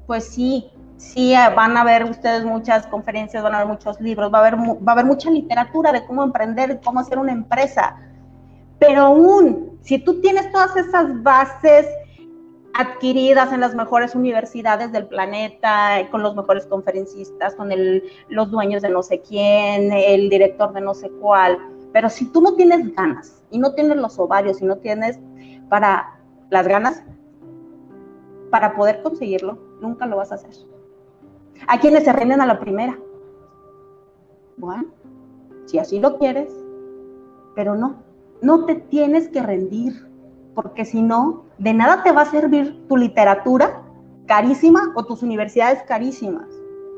pues sí, sí van a ver ustedes muchas conferencias, van a ver muchos libros, va a haber, va a haber mucha literatura de cómo emprender, cómo hacer una empresa. Pero aún, si tú tienes todas esas bases adquiridas en las mejores universidades del planeta, con los mejores conferencistas, con los dueños de no sé quién, el director de no sé cuál, pero si tú no tienes ganas y no tienes los ovarios y no tienes para las ganas para poder conseguirlo, nunca lo vas a hacer. Hay quienes se rinden a la primera. Bueno, si así lo quieres, pero no, no te tienes que rendir, porque si no, de nada te va a servir tu literatura carísima o tus universidades carísimas.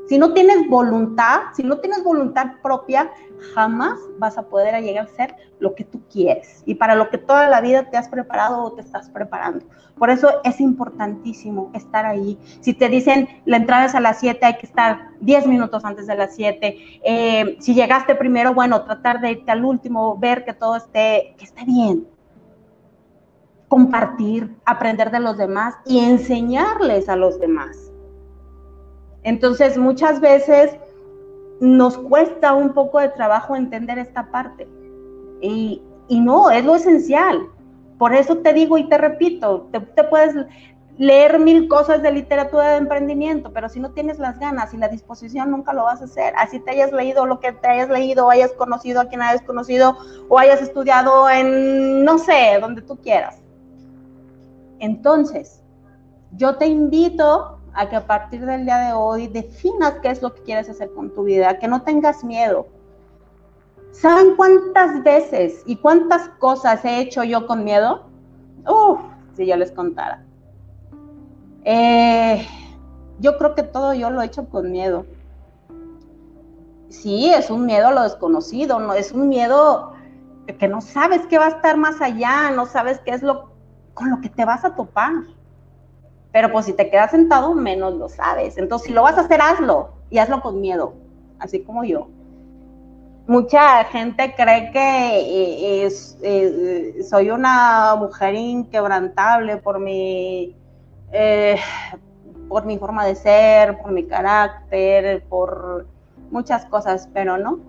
Si no tienes voluntad, si no tienes voluntad propia, jamás vas a poder llegar a ser lo que tú quieres y para lo que toda la vida te has preparado o te estás preparando. Por eso es importantísimo estar ahí. Si te dicen la entrada es a las 7, hay que estar 10 minutos antes de las 7. Eh, si llegaste primero, bueno, tratar de irte al último, ver que todo esté, que esté bien. Compartir, aprender de los demás y enseñarles a los demás. Entonces, muchas veces nos cuesta un poco de trabajo entender esta parte. Y, no, es lo esencial. Por eso te digo y te repito, te, puedes leer mil cosas de literatura de emprendimiento, pero si no tienes las ganas y la disposición, nunca lo vas a hacer. Así te hayas leído lo que te hayas leído, o hayas conocido a quien hayas conocido, o hayas estudiado en, no sé, donde tú quieras. Entonces, yo te invito a que a partir del día de hoy definas qué es lo que quieres hacer con tu vida, que no tengas miedo. ¿Saben cuántas veces y cuántas cosas he hecho yo con miedo? Uf, si yo les contara. Eh, yo creo que todo yo lo he hecho con miedo. Sí, es un miedo a lo desconocido, no es un miedo que no sabes qué va a estar más allá, no sabes qué es lo con lo que te vas a topar. Pero pues si te quedas sentado, menos lo sabes. Entonces, si lo vas a hacer, hazlo y hazlo con miedo, así como yo. Mucha gente cree que eh, eh, soy una mujer inquebrantable por mi, eh, por mi forma de ser, por mi carácter, por muchas cosas, pero no.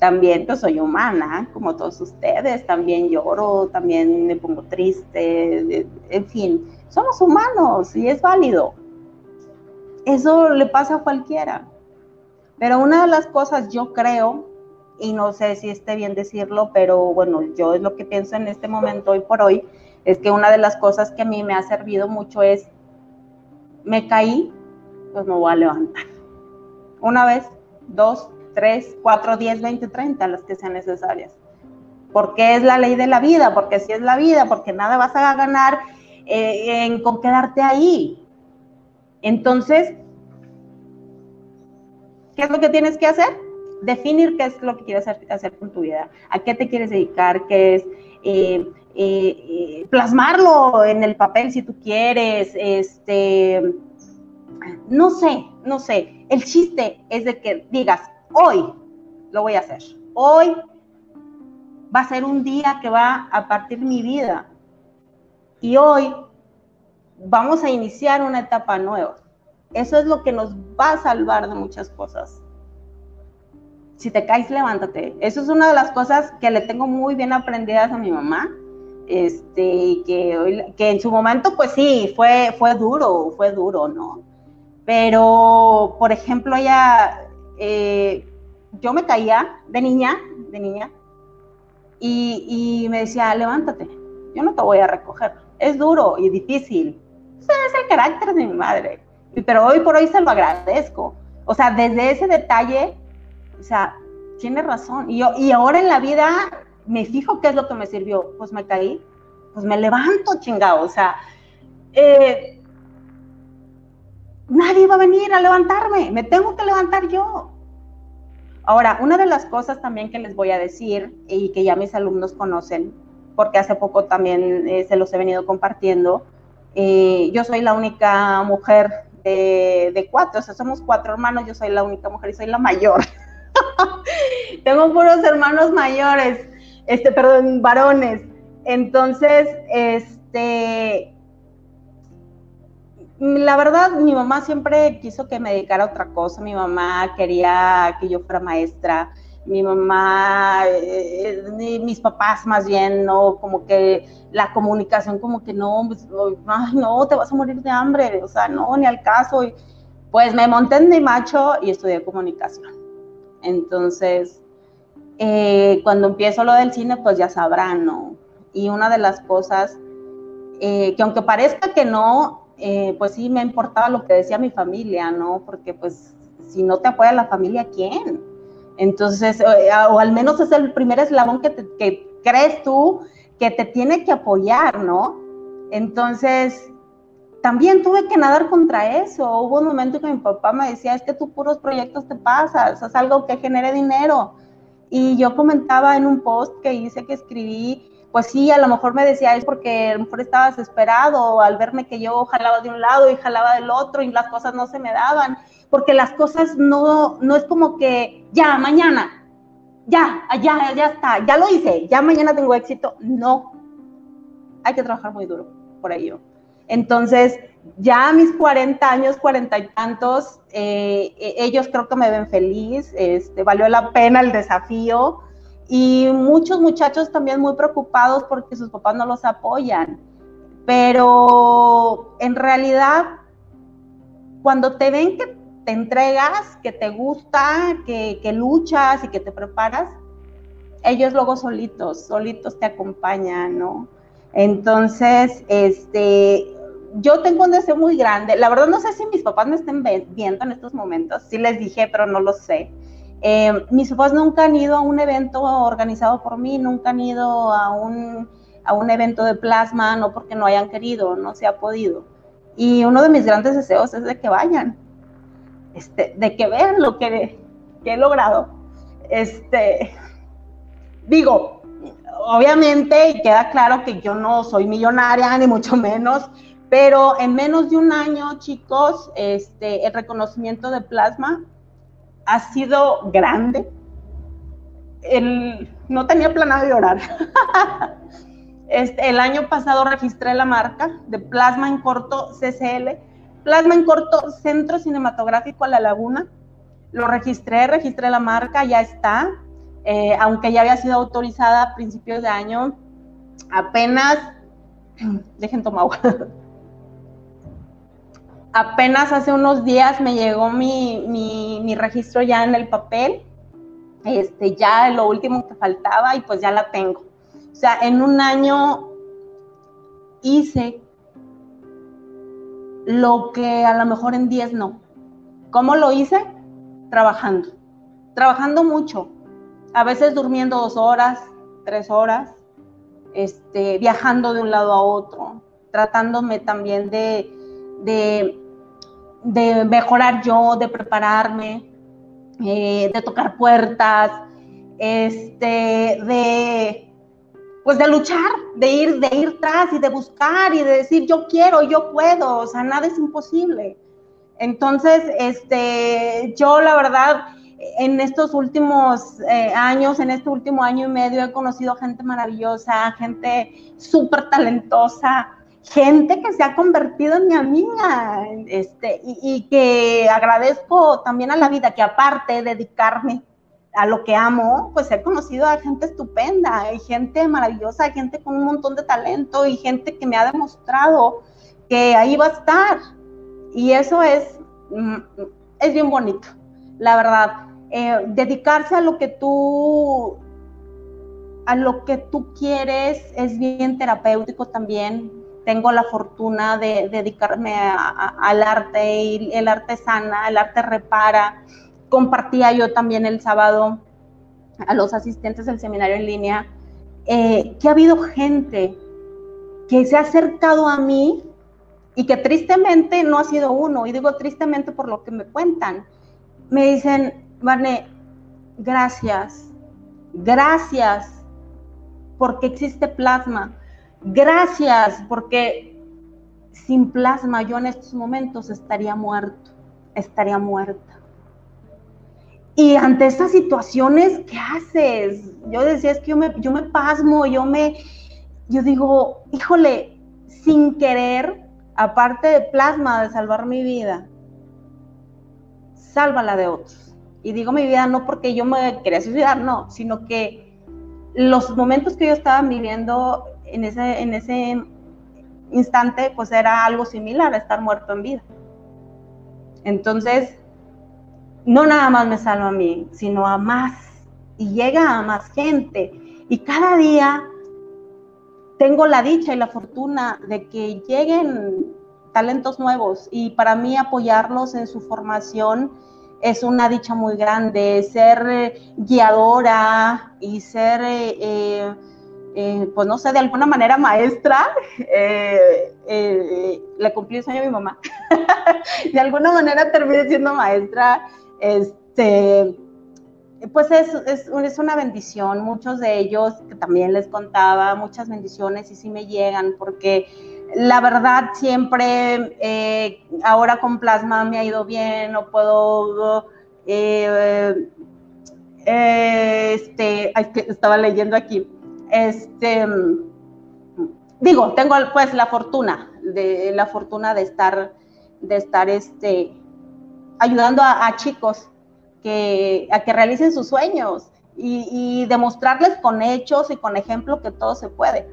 También pues, soy humana, como todos ustedes, también lloro, también me pongo triste, en fin, somos humanos y es válido. Eso le pasa a cualquiera. Pero una de las cosas yo creo, y no sé si esté bien decirlo, pero bueno, yo es lo que pienso en este momento, hoy por hoy, es que una de las cosas que a mí me ha servido mucho es, me caí, pues me voy a levantar. Una vez, dos, tres, cuatro, diez, veinte, treinta, las que sean necesarias. Porque es la ley de la vida, porque si es la vida, porque nada vas a ganar eh, en, con quedarte ahí. Entonces, ¿qué es lo que tienes que hacer? Definir qué es lo que quieres hacer, con tu vida, a qué te quieres dedicar, qué es eh, eh, plasmarlo en el papel si tú quieres, este, no sé, no sé. El chiste es de que digas, hoy lo voy a hacer. Hoy va a ser un día que va a partir mi vida. Y hoy vamos a iniciar una etapa nueva. Eso es lo que nos va a salvar de muchas cosas. Si te caes, levántate. Eso es una de las cosas que le tengo muy bien aprendidas a mi mamá. Este, que, que en su momento, pues sí, fue, fue duro, fue duro, ¿no? Pero, por ejemplo, ella, eh, yo me caía de niña, de niña, y, me decía, levántate, yo no te voy a recoger. Es duro y difícil. Ese es el carácter de mi madre. Pero hoy por hoy se lo agradezco. O sea, desde ese detalle, o sea, tiene razón. Y, yo, y ahora en la vida me fijo qué es lo que me sirvió. Pues me caí, pues me levanto, chingado. O sea, eh, nadie va a venir a levantarme, me tengo que levantar yo. Ahora, una de las cosas también que les voy a decir y que ya mis alumnos conocen, porque hace poco también eh, se los he venido compartiendo, eh, yo soy la única mujer de, cuatro, o sea, somos cuatro hermanos, yo soy la única mujer y soy la mayor. Tengo puros hermanos mayores, este, perdón, varones. Entonces, este, la verdad, mi mamá siempre quiso que me dedicara a otra cosa. Mi mamá quería que yo fuera maestra. Mi mamá, eh, mis papás más bien, ¿no? Como que la comunicación, como que no, pues, ay, no, te vas a morir de hambre. O sea, no, ni al caso. Pues me monté en mi macho y estudié comunicación. Entonces, eh, cuando empiezo lo del cine, pues ya sabrán, ¿no? Y una de las cosas eh, que aunque parezca que no, eh, pues sí me importaba lo que decía mi familia, ¿no? Porque pues si no te apoya la familia, ¿quién? Entonces, eh, o, al menos es el primer eslabón que, crees tú que te tiene que apoyar, ¿no? Entonces, también tuve que nadar contra eso. Hubo un momento que mi papá me decía, es que tú puros proyectos te pasas, es algo que genere dinero. Y yo comentaba en un post que hice, que escribí, pues sí, a lo mejor me decía, es porque a lo mejor estaba desesperado al verme que yo jalaba de un lado y jalaba del otro y las cosas no se me daban, porque las cosas no, no es como que ya, mañana, ya, ya, ya está, ya lo hice, ya mañana tengo éxito. No, hay que trabajar muy duro por ello. Entonces, ya a mis 40 años, 40 y tantos, eh, e, ellos creo que me ven feliz, este, valió la pena el desafío y muchos muchachos también muy preocupados porque sus papás no los apoyan. Pero en realidad, cuando te ven que te entregas, que te gusta, que, luchas y que te preparas, ellos luego solitos, solitos te acompañan, ¿no? Entonces, este, yo tengo un deseo muy grande. La verdad no sé si mis papás me estén viendo en estos momentos. Sí les dije, pero no lo sé. Eh, mis papás nunca han ido a un evento organizado por mí, nunca han ido a un, a un evento de plasma, no porque no hayan querido, no se ha podido. Y uno de mis grandes deseos es de que vayan, este, de que vean lo que, he logrado. Este, digo, obviamente, queda claro que yo no soy millonaria, ni mucho menos, pero en menos de un año, chicos, este, el reconocimiento de plasma ha sido grande. No tenía planeado llorar. El año pasado registré la marca de Plasma en Corto CCL, Plasma en Corto Centro Cinematográfico a la Laguna. Lo registré, registré la marca, ya está. Eh, aunque ya había sido autorizada a principios de año, apenas, dejen tomar agua, apenas hace unos días me llegó mi, mi, registro ya en el papel, este, ya lo último que faltaba y pues ya la tengo. O sea, en un año hice lo que a lo mejor en 10 no. ¿Cómo lo hice? Trabajando. Trabajando mucho. A veces durmiendo dos horas, tres horas, este, viajando de un lado a otro, tratándome también de, de de mejorar yo, de prepararme, eh, de tocar puertas, este, de pues de luchar, de ir, de ir tras y de buscar y de decir yo quiero, yo puedo, o sea, nada es imposible. Entonces, este, yo la verdad, en estos últimos eh, años, en este último año y medio, he conocido gente maravillosa, gente súper talentosa, gente que se ha convertido en mi amiga, este, y, que agradezco también a la vida que aparte de dedicarme a lo que amo, pues he conocido a gente estupenda, hay gente maravillosa, gente con un montón de talento y gente que me ha demostrado que ahí va a estar. Y eso es, mm, es bien bonito, la verdad. Eh, dedicarse a lo que tú a lo que tú quieres es bien terapéutico también, tengo la fortuna de, dedicarme al arte y el arte sana, el arte repara. Compartía yo también el sábado a los asistentes del seminario en línea eh, que ha habido gente que se ha acercado a mí y que tristemente no ha sido uno, y digo tristemente por lo que me cuentan. Me dicen, Vane, gracias, gracias porque existe plasma, Gracias, porque sin plasma yo en estos momentos estaría muerto, estaría muerta. Y ante estas situaciones, ¿qué haces? Yo decía, es que yo me, yo me pasmo, yo me, yo digo, híjole, sin querer, aparte de plasma de salvar mi vida, sálvala de otros. Y digo mi vida no porque yo me quería suicidar, no, sino que los momentos que yo estaba viviendo en ese, en ese instante, pues era algo similar a estar muerto en vida. Entonces, no nada más me salva a mí, sino a más, y llega a más gente. Y cada día tengo la dicha y la fortuna de que lleguen talentos nuevos y para mí apoyarlos en su formación es una dicha muy grande, ser eh, guiadora y ser... Eh, eh, pues no sé, de alguna manera maestra, le cumplí el sueño a mi mamá, de alguna manera terminé siendo maestra, este, pues es, es, es, una bendición, muchos de ellos que también les contaba, muchas bendiciones y sí me llegan, porque la verdad siempre, ahora con plasma me ha ido bien, no puedo... este, estaba leyendo aquí, este, digo, tengo pues la fortuna, de la fortuna de estar, de estar este, ayudando a, chicos que, a que realicen sus sueños y, demostrarles con hechos y con ejemplo que todo se puede.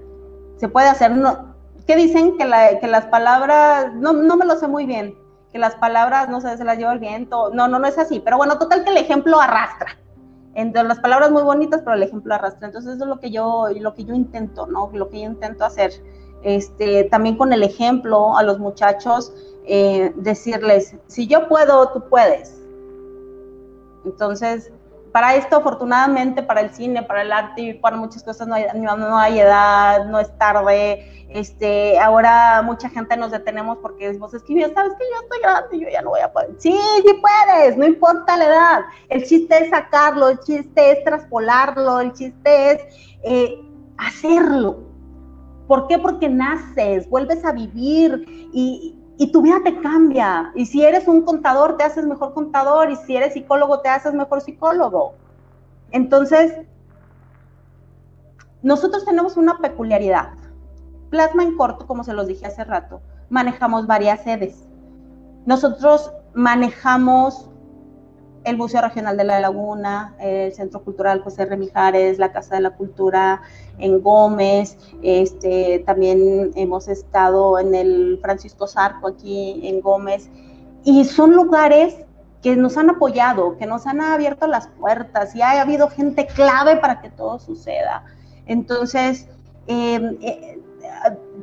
Se puede hacer. No, ¿Qué dicen? Que, que las palabras, no, no me lo sé muy bien, que las palabras, no sé, se las lleva el viento. No, no, no es así. Pero bueno, total que el ejemplo arrastra entre las palabras muy bonitas, pero el ejemplo arrastra. Entonces eso es lo que yo, lo que yo intento, ¿no? Lo que yo intento hacer. este, también con el ejemplo a los muchachos, eh, decirles, si yo puedo, tú puedes. Entonces, para esto, afortunadamente, para el cine, para el arte y para muchas cosas no hay, no hay edad, no es tarde. Este, ahora mucha gente nos detenemos porque es que sabes que yo estoy grande, yo ya no voy a poder. Sí, sí puedes, no importa la edad. El chiste es sacarlo, el chiste es traspolarlo, el chiste es eh, hacerlo. ¿Por qué? Porque naces, vuelves a vivir y, y tu vida te cambia. Y si eres un contador, te haces mejor contador. Y si eres psicólogo, te haces mejor psicólogo. Entonces, nosotros tenemos una peculiaridad. Plasma en corto, como se los dije hace rato, manejamos varias sedes. Nosotros manejamos el Museo Regional de la Laguna, el Centro Cultural José Remijares, la Casa de la Cultura en Gómez, este, también hemos estado en el Francisco Zarco aquí en Gómez, y son lugares que nos han apoyado, que nos han abierto las puertas y ha habido gente clave para que todo suceda. Entonces, eh, eh,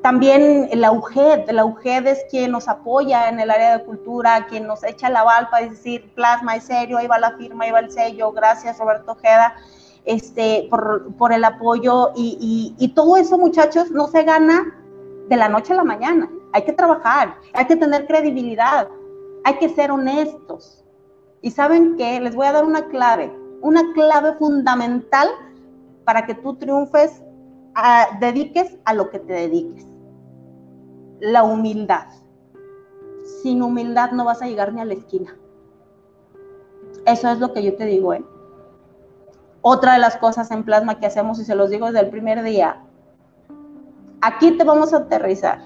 también la UGED, la UGED es quien nos apoya en el área de cultura, quien nos echa la balpa y decir, plasma, es serio, ahí va la firma, ahí va el sello, gracias Roberto Ojeda, este, por, el apoyo y, y, todo eso muchachos no se gana de la noche a la mañana, hay que trabajar, hay que tener credibilidad, hay que ser honestos. Y saben qué, les voy a dar una clave, una clave fundamental para que tú triunfes dediques a lo que te dediques. La humildad. Sin humildad no vas a llegar ni a la esquina. Eso es lo que yo te digo, ¿eh? Otra de las cosas en plasma que hacemos, y se los digo desde el primer día, aquí te vamos a aterrizar.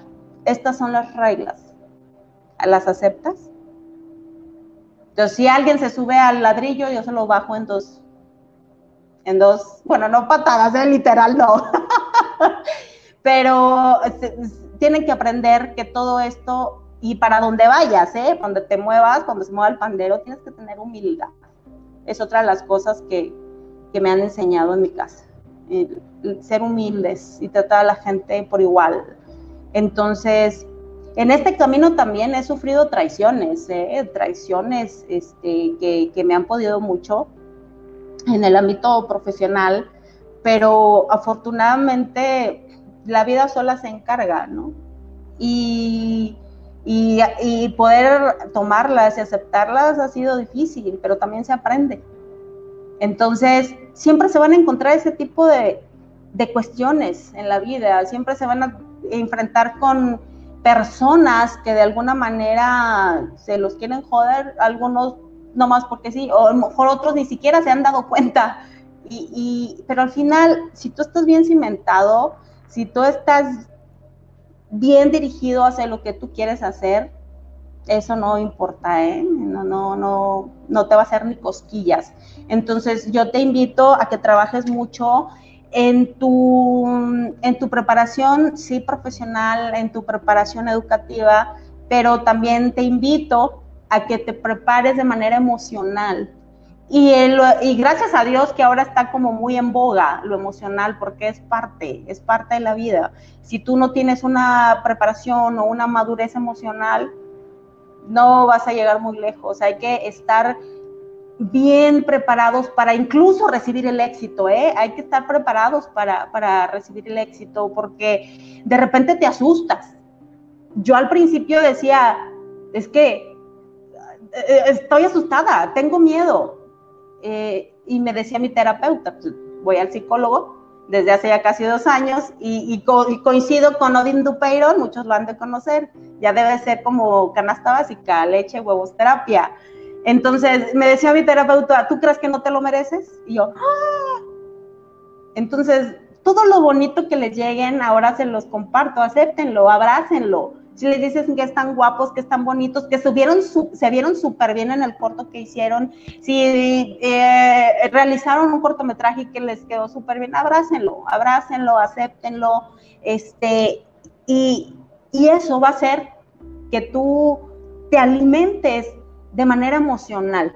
Estas son las reglas. ¿Las aceptas? Entonces, si alguien se sube al ladrillo, yo se lo bajo en dos, en dos, bueno, no patadas, ¿eh? literal no. Pero este, tienen que aprender que todo esto, y para donde vayas, ¿eh? donde te muevas, cuando se mueva el pandero, tienes que tener humildad. Es otra de las cosas que, que me han enseñado en mi casa. ser humildes y tratar a la gente por igual. Entonces, en este camino también he sufrido traiciones, ¿eh? traiciones este, que, que, me han podido mucho en el ámbito profesional, pero afortunadamente la vida sola se encarga, ¿no? Y, y, poder tomarlas y aceptarlas ha sido difícil, pero también se aprende. Entonces, siempre se van a encontrar ese tipo de, de cuestiones en la vida, siempre se van a enfrentar con personas que de alguna manera se los quieren joder, algunos no más porque sí, o a lo mejor otros ni siquiera se han dado cuenta. Y, pero al final, si tú estás bien cimentado, si tú estás bien dirigido hacia lo que tú quieres hacer, eso no importa, ¿eh? No, no, no, no te va a hacer ni cosquillas. Entonces, yo te invito a que trabajes mucho en tu, en tu preparación, sí, profesional, en tu preparación educativa, pero también te invito a que te prepares de manera emocional. Y, gracias a Dios que ahora está como muy en boga lo emocional porque es parte, es parte de la vida. Si tú no tienes una preparación o una madurez emocional, no vas a llegar muy lejos. Hay que estar bien preparados para incluso recibir el éxito, ¿eh? Hay que estar preparados para, para recibir el éxito porque de repente te asustas. Yo al principio decía, es que eh, estoy asustada, tengo miedo. Eh, y me decía mi terapeuta, pues, voy al psicólogo desde hace ya casi dos años y, coincido con Odin Dupeyron, muchos lo han de conocer, ya debe ser como canasta básica, leche, huevos, terapia. Entonces me decía mi terapeuta, ¿tú crees que no te lo mereces? Y yo, ¡Ah! Entonces, todo lo bonito que les lleguen, ahora se los comparto, acéptenlo, abrácenlo si les dices que están guapos, que están bonitos, que subieron se vieron súper bien en el corto que hicieron, si eh, realizaron un cortometraje que les quedó súper bien, abrácenlo, abrácenlo, acéptenlo, este, y, y eso va a hacer que tú te alimentes de manera emocional.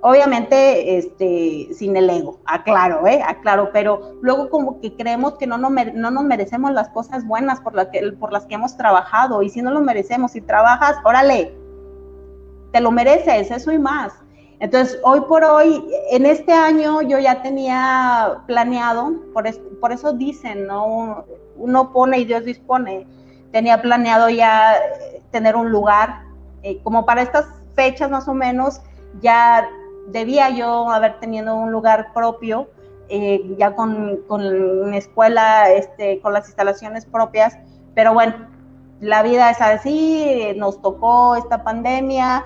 Obviamente, este, sin el ego, aclaro, ¿eh? Aclaro, pero luego como que creemos que no nos, no nos merecemos las cosas buenas por, las que, por las que hemos trabajado, y si no lo merecemos, si trabajas, órale, te lo mereces, eso y más. Entonces, hoy por hoy, en este año yo ya tenía planeado, por, por eso dicen, ¿no? Uno pone y Dios dispone. Tenía planeado ya tener un lugar, eh, como para estas fechas más o menos, ya debía yo haber tenido un lugar propio, eh, ya con, con escuela, este, con las instalaciones propias, pero bueno, la vida es así, nos tocó esta pandemia,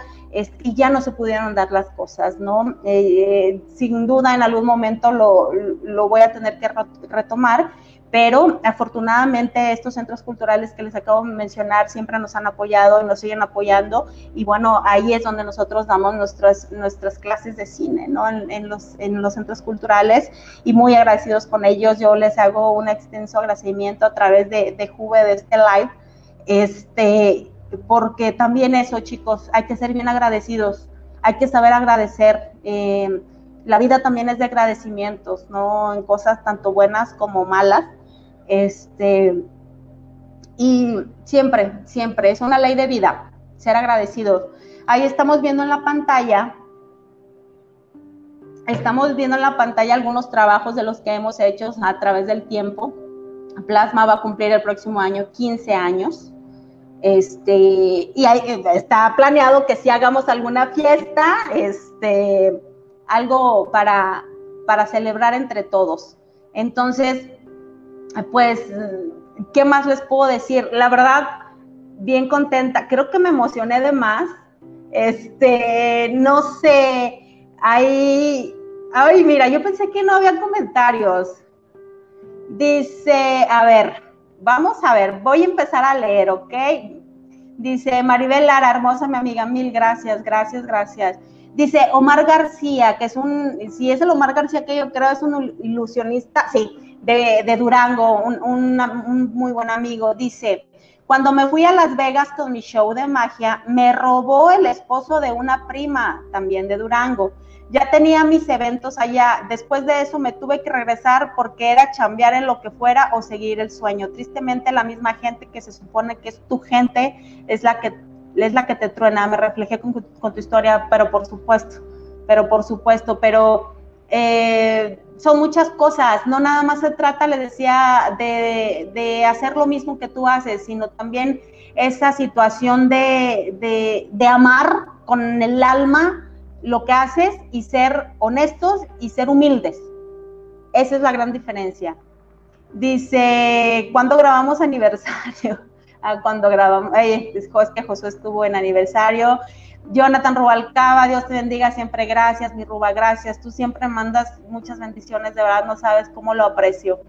y ya no se pudieron dar las cosas, ¿no? Eh, sin duda en algún momento lo, lo, voy a tener que retomar, pero afortunadamente estos centros culturales que les acabo de mencionar siempre nos han apoyado y nos siguen apoyando y bueno, ahí es donde nosotros damos nuestras, nuestras clases de cine, ¿no? En, los, en los centros culturales y muy agradecidos con ellos, yo les hago un extenso agradecimiento a través de, de Juve, de este live, este, porque también eso, chicos, hay que ser bien agradecidos, hay que saber agradecer. Eh, la vida también es de agradecimientos, ¿no? En cosas tanto buenas como malas. Este, y siempre, siempre, es una ley de vida, ser agradecidos. Ahí estamos viendo en la pantalla, estamos viendo en la pantalla algunos trabajos de los que hemos hecho a través del tiempo. Plasma va a cumplir el próximo año 15 años. Este, y está planeado que si hagamos alguna fiesta, este, algo para, para celebrar entre todos. Entonces, pues, ¿qué más les puedo decir? La verdad, bien contenta. Creo que me emocioné de más. Este, no sé, ahí, ay, mira, yo pensé que no había comentarios. Dice, a ver, Vamos a ver, voy a empezar a leer, ¿ok? Dice Maribel Lara, hermosa mi amiga, mil gracias, gracias, gracias. Dice Omar García, que es un, si es el Omar García que yo creo es un ilusionista, sí, de, Durango, un, muy buen amigo. Dice, cuando me fui a Las Vegas con mi show de magia, me robó el esposo de una prima también de Durango ya tenía mis eventos allá. Después de eso me tuve que regresar porque era chambear en lo que fuera o seguir el sueño. Tristemente la misma gente que se supone que es tu gente es la que es la que te truena. Me reflejé con, tu historia, pero por supuesto, pero por supuesto, pero eh, son muchas cosas. No nada más se trata, le decía, de, de, hacer lo mismo que tú haces, sino también esa situación de, de, de amar con el alma lo que haces y ser honestos y ser humildes. Esa es la gran diferencia. Dice, ¿cuándo grabamos aniversario? Ah, cuando grabamos, es que Josué estuvo en aniversario. Jonathan Rubalcaba, Dios te bendiga siempre, gracias, mi Ruba, gracias. Tú siempre mandas muchas bendiciones, de verdad no sabes cómo lo aprecio.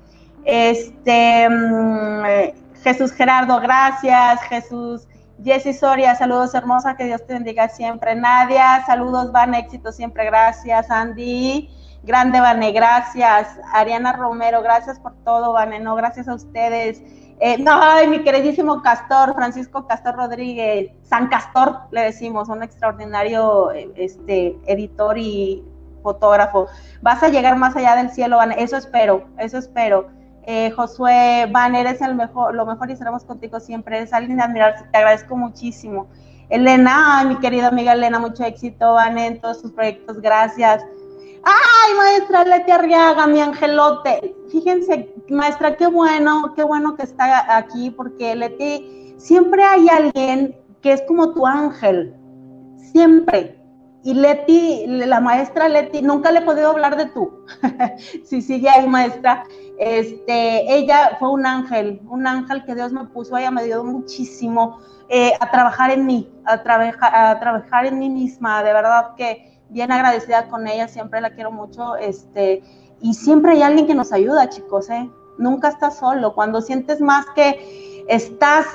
Este, mm, Jesús Gerardo, gracias. Jesús Jessy Soria, saludos hermosa, que Dios te bendiga siempre. Nadia, saludos, Van, éxito siempre, gracias. Andy, grande Vane, gracias. Ariana Romero, gracias por todo, Vane, no, gracias a ustedes. Eh, no, ay, mi queridísimo Castor, Francisco Castor Rodríguez, San Castor, le decimos, un extraordinario este, editor y fotógrafo. Vas a llegar más allá del cielo, Vane, eso espero, eso espero. Eh, Josué Van, eres el mejor, lo mejor y estaremos contigo siempre. Eres alguien de admirar, te agradezco muchísimo. Elena, mi querida amiga Elena, mucho éxito, Van, en todos tus proyectos, gracias. Ay, maestra Leti Arriaga, mi angelote. Fíjense, maestra, qué bueno, qué bueno que está aquí, porque Leti, siempre hay alguien que es como tu ángel, siempre. Y Leti, la maestra Leti, nunca le he podido hablar de tú. sí, sigue ahí, maestra. Este, ella fue un ángel, un ángel que Dios me puso, ella me ayudó muchísimo eh, a trabajar en mí, a, a trabajar en mí misma, de verdad que bien agradecida con ella, siempre la quiero mucho, este, y siempre hay alguien que nos ayuda, chicos, ¿eh? Nunca estás solo, cuando sientes más que estás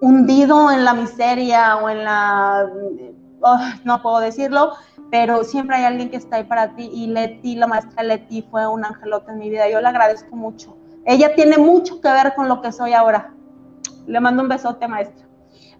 hundido en la miseria o en la, oh, no puedo decirlo, pero siempre hay alguien que está ahí para ti y Leti, la maestra Leti fue un angelote en mi vida, yo le agradezco mucho. Ella tiene mucho que ver con lo que soy ahora. Le mando un besote, maestra.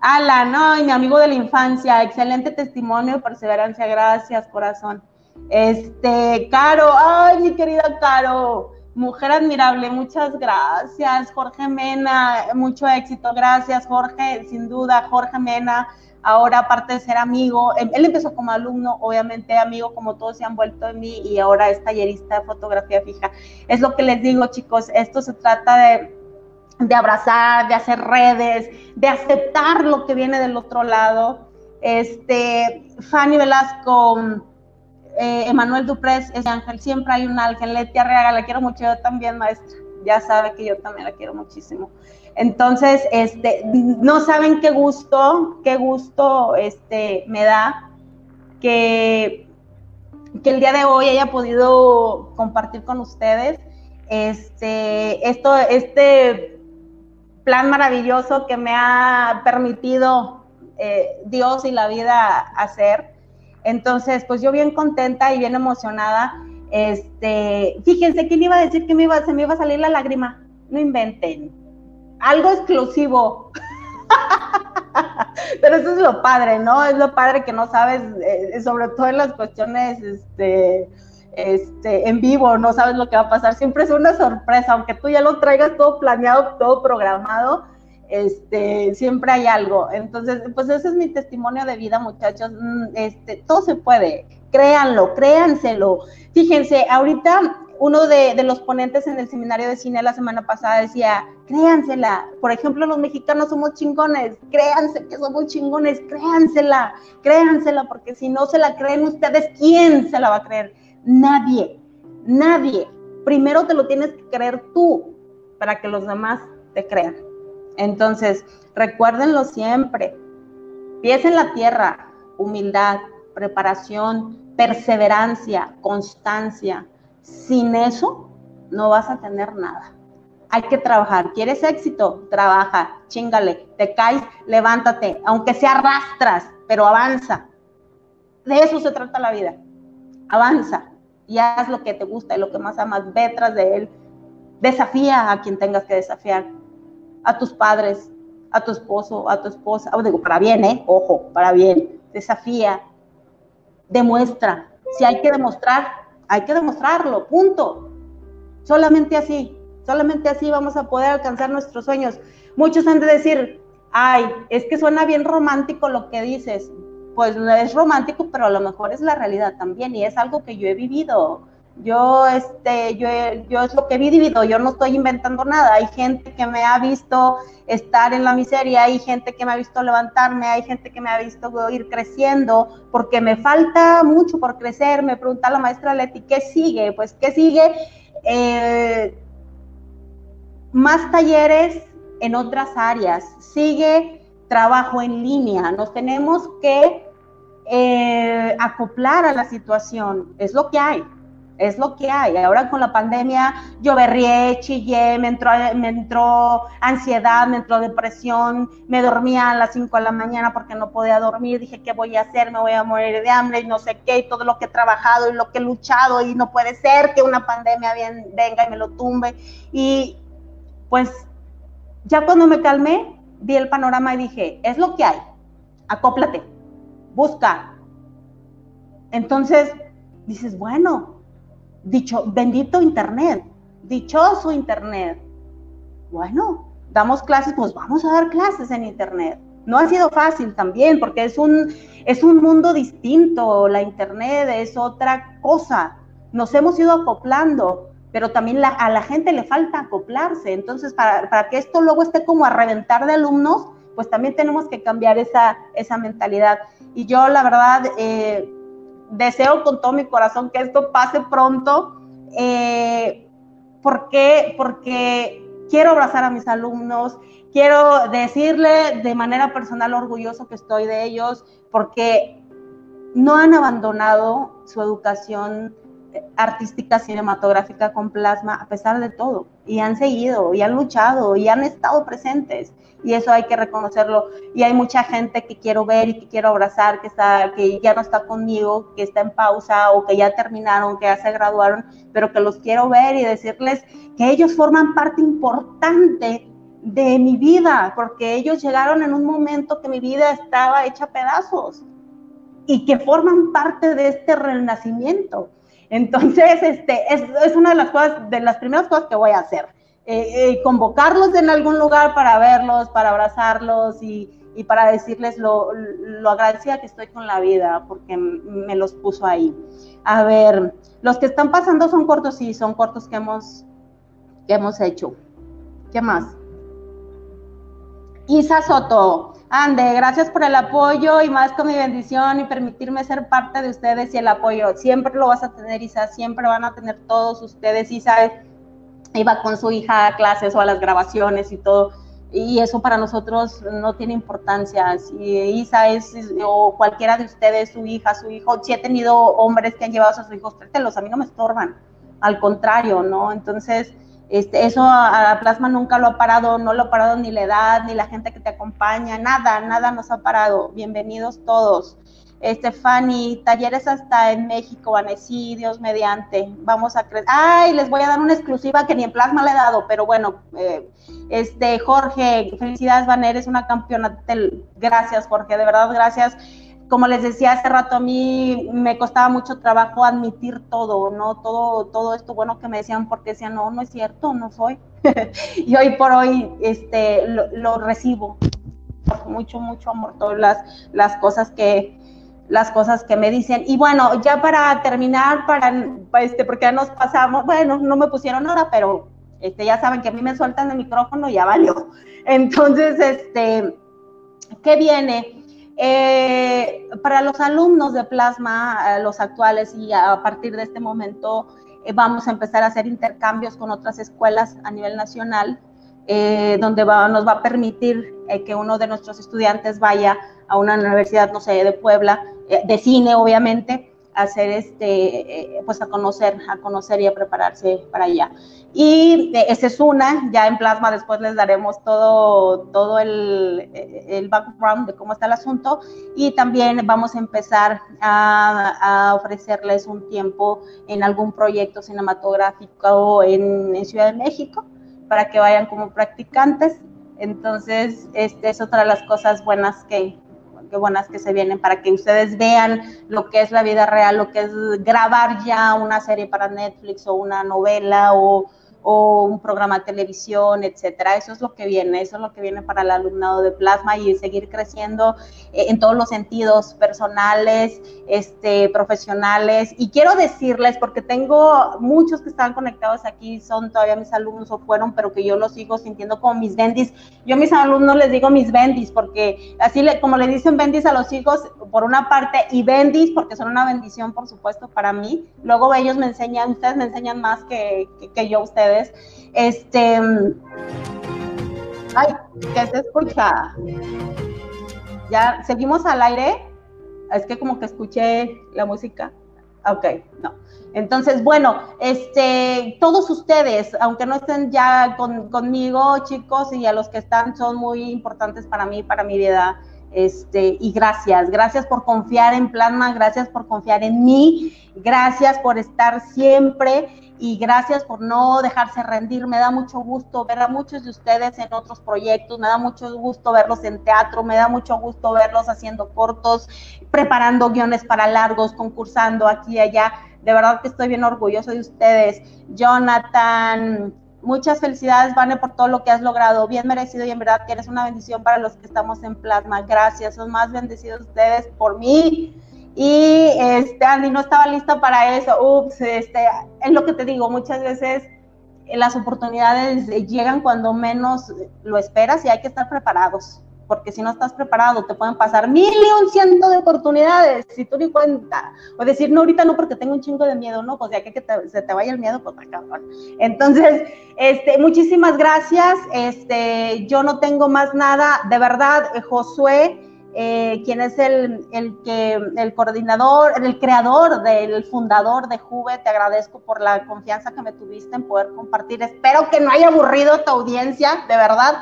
Alan, no, mi amigo de la infancia, excelente testimonio perseverancia, gracias, corazón. Este, Caro, ay, mi querida Caro, mujer admirable, muchas gracias. Jorge Mena, mucho éxito, gracias, Jorge, sin duda, Jorge Mena. Ahora, aparte de ser amigo, él, empezó como alumno, obviamente amigo, como todos se han vuelto en mí, y ahora es tallerista de fotografía fija. Es lo que les digo, chicos, esto se trata de, de abrazar, de hacer redes, de aceptar lo que viene del otro lado. Este, Fanny Velasco, eh, Emanuel Duprés es ángel, siempre hay un ángel, Leti Arriaga, la quiero mucho, yo también, maestra, ya sabe que yo también la quiero muchísimo. Entonces, este, no saben qué gusto, qué gusto este, me da que, que el día de hoy haya podido compartir con ustedes este, esto, este plan maravilloso que me ha permitido eh, Dios y la vida hacer. Entonces, pues yo bien contenta y bien emocionada. Este, fíjense, ¿quién iba a decir que me iba, se me iba a salir la lágrima? No inventen. Algo exclusivo. Pero eso es lo padre, ¿no? Es lo padre que no sabes, eh, sobre todo en las cuestiones este, este, en vivo, no sabes lo que va a pasar. Siempre es una sorpresa, aunque tú ya lo traigas todo planeado, todo programado, este, siempre hay algo. Entonces, pues ese es mi testimonio de vida, muchachos. Mm, este, todo se puede, créanlo, créanselo. Fíjense, ahorita uno de, los ponentes en el seminario de cine la semana pasada decía, créansela. Por ejemplo, los mexicanos somos chingones, créanse que somos chingones, créansela, créansela, porque si no se la creen ustedes, ¿quién se la va a creer? Nadie, nadie. Primero te lo tienes que creer tú para que los demás te crean. Entonces, recuérdenlo siempre. Pies en la tierra, humildad, preparación, perseverancia, constancia. Sin eso, no vas a tener nada. Hay que trabajar. ¿Quieres éxito? Trabaja, chingale. Te caes, levántate. Aunque sea arrastras, pero avanza. De eso se trata la vida. Avanza y haz lo que te gusta y lo que más amas. Ve tras de él. Desafía a quien tengas que desafiar a tus padres, a tu esposo, a tu esposa, o digo, para bien, ¿eh? Ojo, para bien, desafía, demuestra. Si hay que demostrar, hay que demostrarlo, punto. Solamente así, solamente así vamos a poder alcanzar nuestros sueños. Muchos han de decir, ay, es que suena bien romántico lo que dices. Pues no es romántico, pero a lo mejor es la realidad también y es algo que yo he vivido. Yo, este, yo, yo es lo que he vivido, yo no estoy inventando nada. Hay gente que me ha visto estar en la miseria, hay gente que me ha visto levantarme, hay gente que me ha visto ir creciendo, porque me falta mucho por crecer. Me pregunta la maestra Leti, ¿qué sigue? Pues, ¿qué sigue? Eh, más talleres en otras áreas, sigue trabajo en línea, nos tenemos que eh, acoplar a la situación, es lo que hay es lo que hay. Ahora con la pandemia yo berrié, chillé, me entró, me entró ansiedad, me entró depresión, me dormía a las 5 de la mañana porque no podía dormir, dije, ¿qué voy a hacer? Me voy a morir de hambre y no sé qué, y todo lo que he trabajado y lo que he luchado y no puede ser que una pandemia venga y me lo tumbe. Y pues ya cuando me calmé, vi el panorama y dije, es lo que hay, acóplate, busca. Entonces dices, bueno, dicho, bendito Internet, dichoso Internet. Bueno, damos clases, pues vamos a dar clases en Internet. No ha sido fácil también, porque es un, es un mundo distinto, la Internet es otra cosa. Nos hemos ido acoplando, pero también a la gente le falta acoplarse. Entonces, para, que esto luego esté como a reventar de alumnos, pues también tenemos que cambiar esa, esa mentalidad. Y yo, la verdad, eh, deseo con todo mi corazón que esto pase pronto. Eh, ¿Por qué? Porque quiero abrazar a mis alumnos, quiero decirle de manera personal orgulloso que estoy de ellos, porque no han abandonado su educación artística cinematográfica con plasma a pesar de todo. Y han seguido y han luchado y han estado presentes. Y eso hay que reconocerlo. Y hay mucha gente que quiero ver y que quiero abrazar que está que ya no está conmigo que está en pausa o que ya terminaron que ya se graduaron pero que los quiero ver y decirles que ellos forman parte importante de mi vida porque ellos llegaron en un momento que mi vida estaba hecha pedazos y que forman parte de este renacimiento. Entonces, este, es, una de las cosas, de las primeras cosas que voy a hacer. Eh, eh, convocarlos en algún lugar para verlos, para abrazarlos y, y para decirles lo, lo, agradecida que estoy con la vida porque me los puso ahí. A ver, los que están pasando son cortos, sí, son cortos que hemos, que hemos hecho. ¿Qué más? Isa Soto, Ande, gracias por el apoyo y más con mi bendición y permitirme ser parte de ustedes y el apoyo. Siempre lo vas a tener, Isa, siempre van a tener todos ustedes. Isa iba con su hija a clases o a las grabaciones y todo y eso para nosotros no tiene importancia. Si Isa es, o cualquiera de ustedes, su hija, su hijo, si he tenido hombres que han llevado a sus hijos, trátelos, a mí no me estorban, al contrario, ¿no? Entonces, este, eso a, Plasma nunca lo ha parado, no lo ha parado ni la edad, ni la gente que te acompaña, nada, nada nos ha parado. Bienvenidos todos. Este, Fanny, talleres hasta en México, Vanesí, Dios mediante, vamos a crecer. Ay, les voy a dar una exclusiva que ni en plasma le he dado, pero bueno, eh, este, Jorge, felicidades, Van, eres una campeona. Gracias, Jorge, de verdad, gracias. Como les decía hace rato, a mí me costaba mucho trabajo admitir todo, ¿no? Todo, todo esto bueno que me decían, porque decían, no, no es cierto, no soy. y hoy por hoy, este, lo, lo recibo mucho, mucho amor, todas las, las cosas que, las cosas que me dicen. Y bueno, ya para terminar, para, este, porque ya nos pasamos, bueno, no me pusieron hora, pero este, ya saben que a mí me sueltan el micrófono, ya valió. Entonces, este, ¿qué viene? Eh, para los alumnos de Plasma, eh, los actuales, y a partir de este momento eh, vamos a empezar a hacer intercambios con otras escuelas a nivel nacional, donde nos va a permitir que uno de nuestros estudiantes vaya a una universidad, no sé, de Puebla, eh, de cine, obviamente, hacer este, eh, pues a conocer, a conocer y a prepararse para allá. Y eh, esa es una, ya en plasma después les daremos todo, todo el, el, background de cómo está el asunto y también vamos a empezar a, a ofrecerles un tiempo en algún proyecto cinematográfico en, en, Ciudad de México para que vayan como practicantes. Entonces, este es otra de las cosas buenas que, qué buenas que se vienen para que ustedes vean lo que es la vida real, lo que es grabar ya una serie para Netflix o una novela o o un programa de televisión, etcétera. Eso es lo que viene, eso es lo que viene para el alumnado de plasma y seguir creciendo eh, en todos los sentidos personales, este, profesionales. Y quiero decirles, porque tengo muchos que están conectados aquí, son todavía mis alumnos o fueron, pero que yo los sigo sintiendo como mis bendis. Yo a mis alumnos les digo mis bendis, porque así le, como le dicen bendis a los hijos, por una parte, y bendis, porque son una bendición, por supuesto, para mí. Luego ellos me enseñan, ustedes me enseñan más que, que, que yo ustedes este. Ay, ¿qué se escucha? Ya, ¿seguimos al aire? Es que como que escuché la música. Ok, no. Entonces, bueno, este, todos ustedes, aunque no estén ya conmigo, chicos, y a los que están, son muy importantes para mí, para mi vida. Este, y gracias, gracias por confiar en Plasma, gracias por confiar en mí, gracias por estar siempre y gracias por no dejarse rendir. Me da mucho gusto ver a muchos de ustedes en otros proyectos, me da mucho gusto verlos en teatro, me da mucho gusto verlos haciendo cortos, preparando guiones para largos, concursando aquí y allá. De verdad que estoy bien orgulloso de ustedes. Jonathan, muchas felicidades, Vane, por todo lo que has logrado. Bien merecido y en verdad que eres una bendición para los que estamos en Plasma. Gracias, son más bendecidos ustedes por mí y este, Andy no estaba lista para eso. Ups, este, es lo que te digo, muchas veces las oportunidades llegan cuando menos lo esperas y hay que estar preparados, porque si no estás preparado te pueden pasar mil y un ciento de oportunidades si tú ni cuenta. O decir, no, ahorita no porque tengo un chingo de miedo, no, pues ya que, se te vaya el miedo, pues acá. Entonces, este, muchísimas gracias. Este, yo no tengo más nada. De verdad, Josué eh, quien es el, el, que, el coordinador, el creador, del fundador de Juve. Te agradezco por la confianza que me tuviste en poder compartir. Espero que no haya aburrido tu audiencia, de verdad.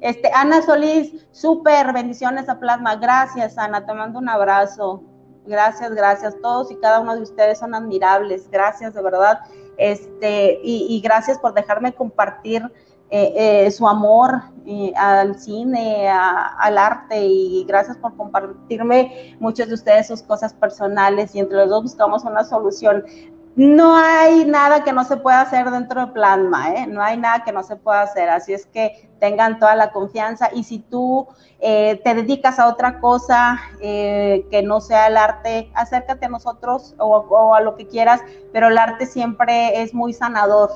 Este, Ana Solís, súper bendiciones a Plasma. Gracias, Ana, te mando un abrazo. Gracias, gracias. Todos y cada uno de ustedes son admirables. Gracias, de verdad. Este, y, y gracias por dejarme compartir eh, su amor al cine, al arte y gracias por compartirme muchos de ustedes sus cosas personales y entre los dos buscamos una solución no hay nada que no se pueda hacer dentro de Plasma, ¿eh? no hay nada que no se pueda hacer, así es que tengan toda la confianza y si tú eh, te dedicas a otra cosa eh, que no sea el arte, acércate a nosotros o, a lo que quieras, pero el arte siempre es muy sanador,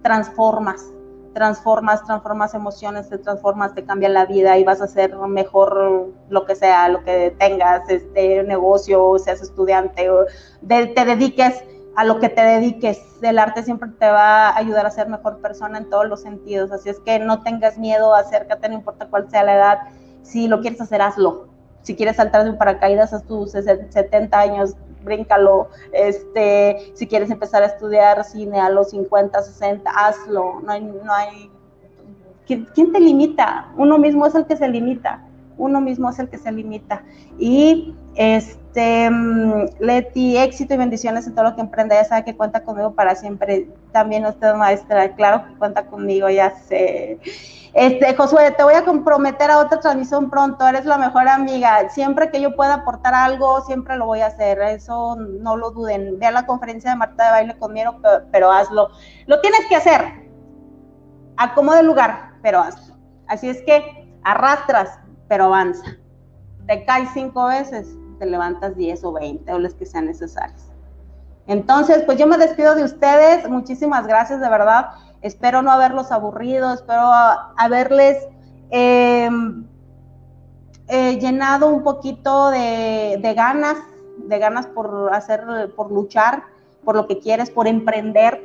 transformas, transformas, transformas emociones, te transformas, te cambia la vida y vas a hacer mejor lo que sea, lo que tengas, este negocio, seas estudiante o te dediques a lo que te dediques. El arte siempre te va a ayudar a ser mejor persona en todos los sentidos. Así es que no tengas miedo, acércate, no importa cuál sea la edad. Si lo quieres hacer, hazlo. Si quieres saltar de un paracaídas a tus 70 años, bríncalo. Este, si quieres empezar a estudiar cine a los 50, 60, hazlo. No hay, no hay. ¿Quién, ¿Quién te limita? Uno mismo es el que se limita. Uno mismo es el que se limita. Y este, mm, Leti, éxito y bendiciones en todo lo que emprenda. Ya sabe que cuenta conmigo para siempre. También usted, maestra, claro que cuenta conmigo, ya sé. Este, Josué, te voy a comprometer a otra transmisión pronto. Eres la mejor amiga. Siempre que yo pueda aportar algo, siempre lo voy a hacer. Eso no lo duden. Ve a la conferencia de Marta de Baile conmigo, pero, pero hazlo. Lo tienes que hacer. Acomoda el lugar, pero hazlo. Así es que arrastras, pero avanza. Te caes cinco veces, te levantas 10 o 20 o las que sean necesarias. Entonces, pues yo me despido de ustedes. Muchísimas gracias, de verdad. Espero no haberlos aburrido, espero haberles em, eh, llenado un poquito de, ganas, de ganas por hacer, por luchar, por lo que quieres, por emprender,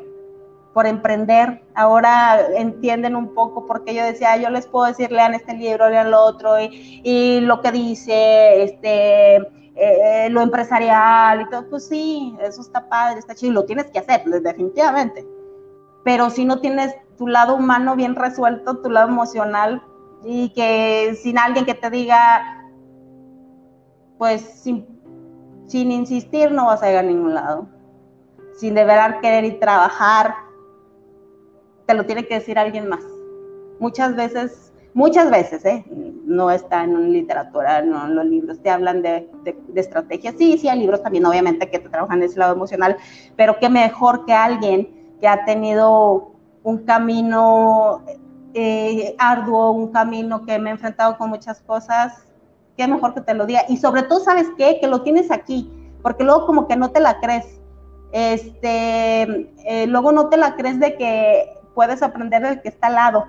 por emprender. Ahora entienden un poco porque yo decía, yo les puedo decir, lean este libro, lean lo otro, y, lo que dice, este, eh, lo empresarial y todo, pues sí, eso está padre, está chido, lo tienes que hacer, definitivamente. Pero si no tienes tu lado humano bien resuelto, tu lado emocional, y que sin alguien que te diga, pues sin, sin insistir no vas a llegar a ningún lado. Sin deber querer y trabajar, te lo tiene que decir alguien más. Muchas veces, muchas veces, ¿eh? no está en literatura, no en los libros, te hablan de, de, estrategias. Sí, sí, hay libros también, obviamente, que te trabajan ese lado emocional, pero qué mejor que alguien que ha tenido un camino eh, arduo, un camino que me he enfrentado con muchas cosas, qué mejor que te lo diga. Y sobre todo, ¿sabes qué? Que lo tienes aquí, porque luego como que no te la crees. Este, eh, luego no te la crees de que puedes aprender del que está al lado.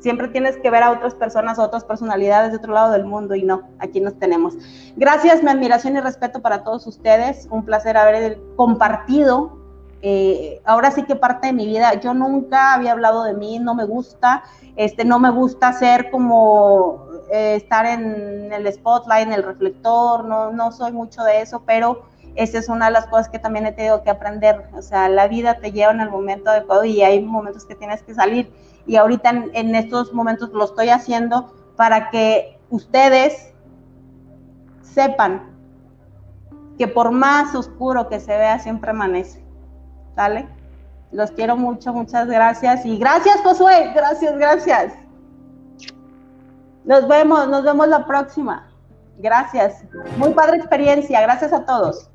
Siempre tienes que ver a otras personas, a otras personalidades de otro lado del mundo y no, aquí nos tenemos. Gracias, mi admiración y respeto para todos ustedes. Un placer haber compartido. Eh, ahora sí que parte de mi vida, yo nunca había hablado de mí, no me gusta, este, no me gusta ser como eh, estar en el spotlight, en el reflector, no, no soy mucho de eso, pero esa es una de las cosas que también he tenido que aprender. O sea, la vida te lleva en el momento adecuado y hay momentos que tienes que salir. Y ahorita en, estos momentos lo estoy haciendo para que ustedes sepan que por más oscuro que se vea, siempre amanece. Los quiero mucho, muchas gracias. Y gracias, Josué. Gracias, gracias. Nos vemos, nos vemos la próxima. Gracias. Muy padre experiencia. Gracias a todos.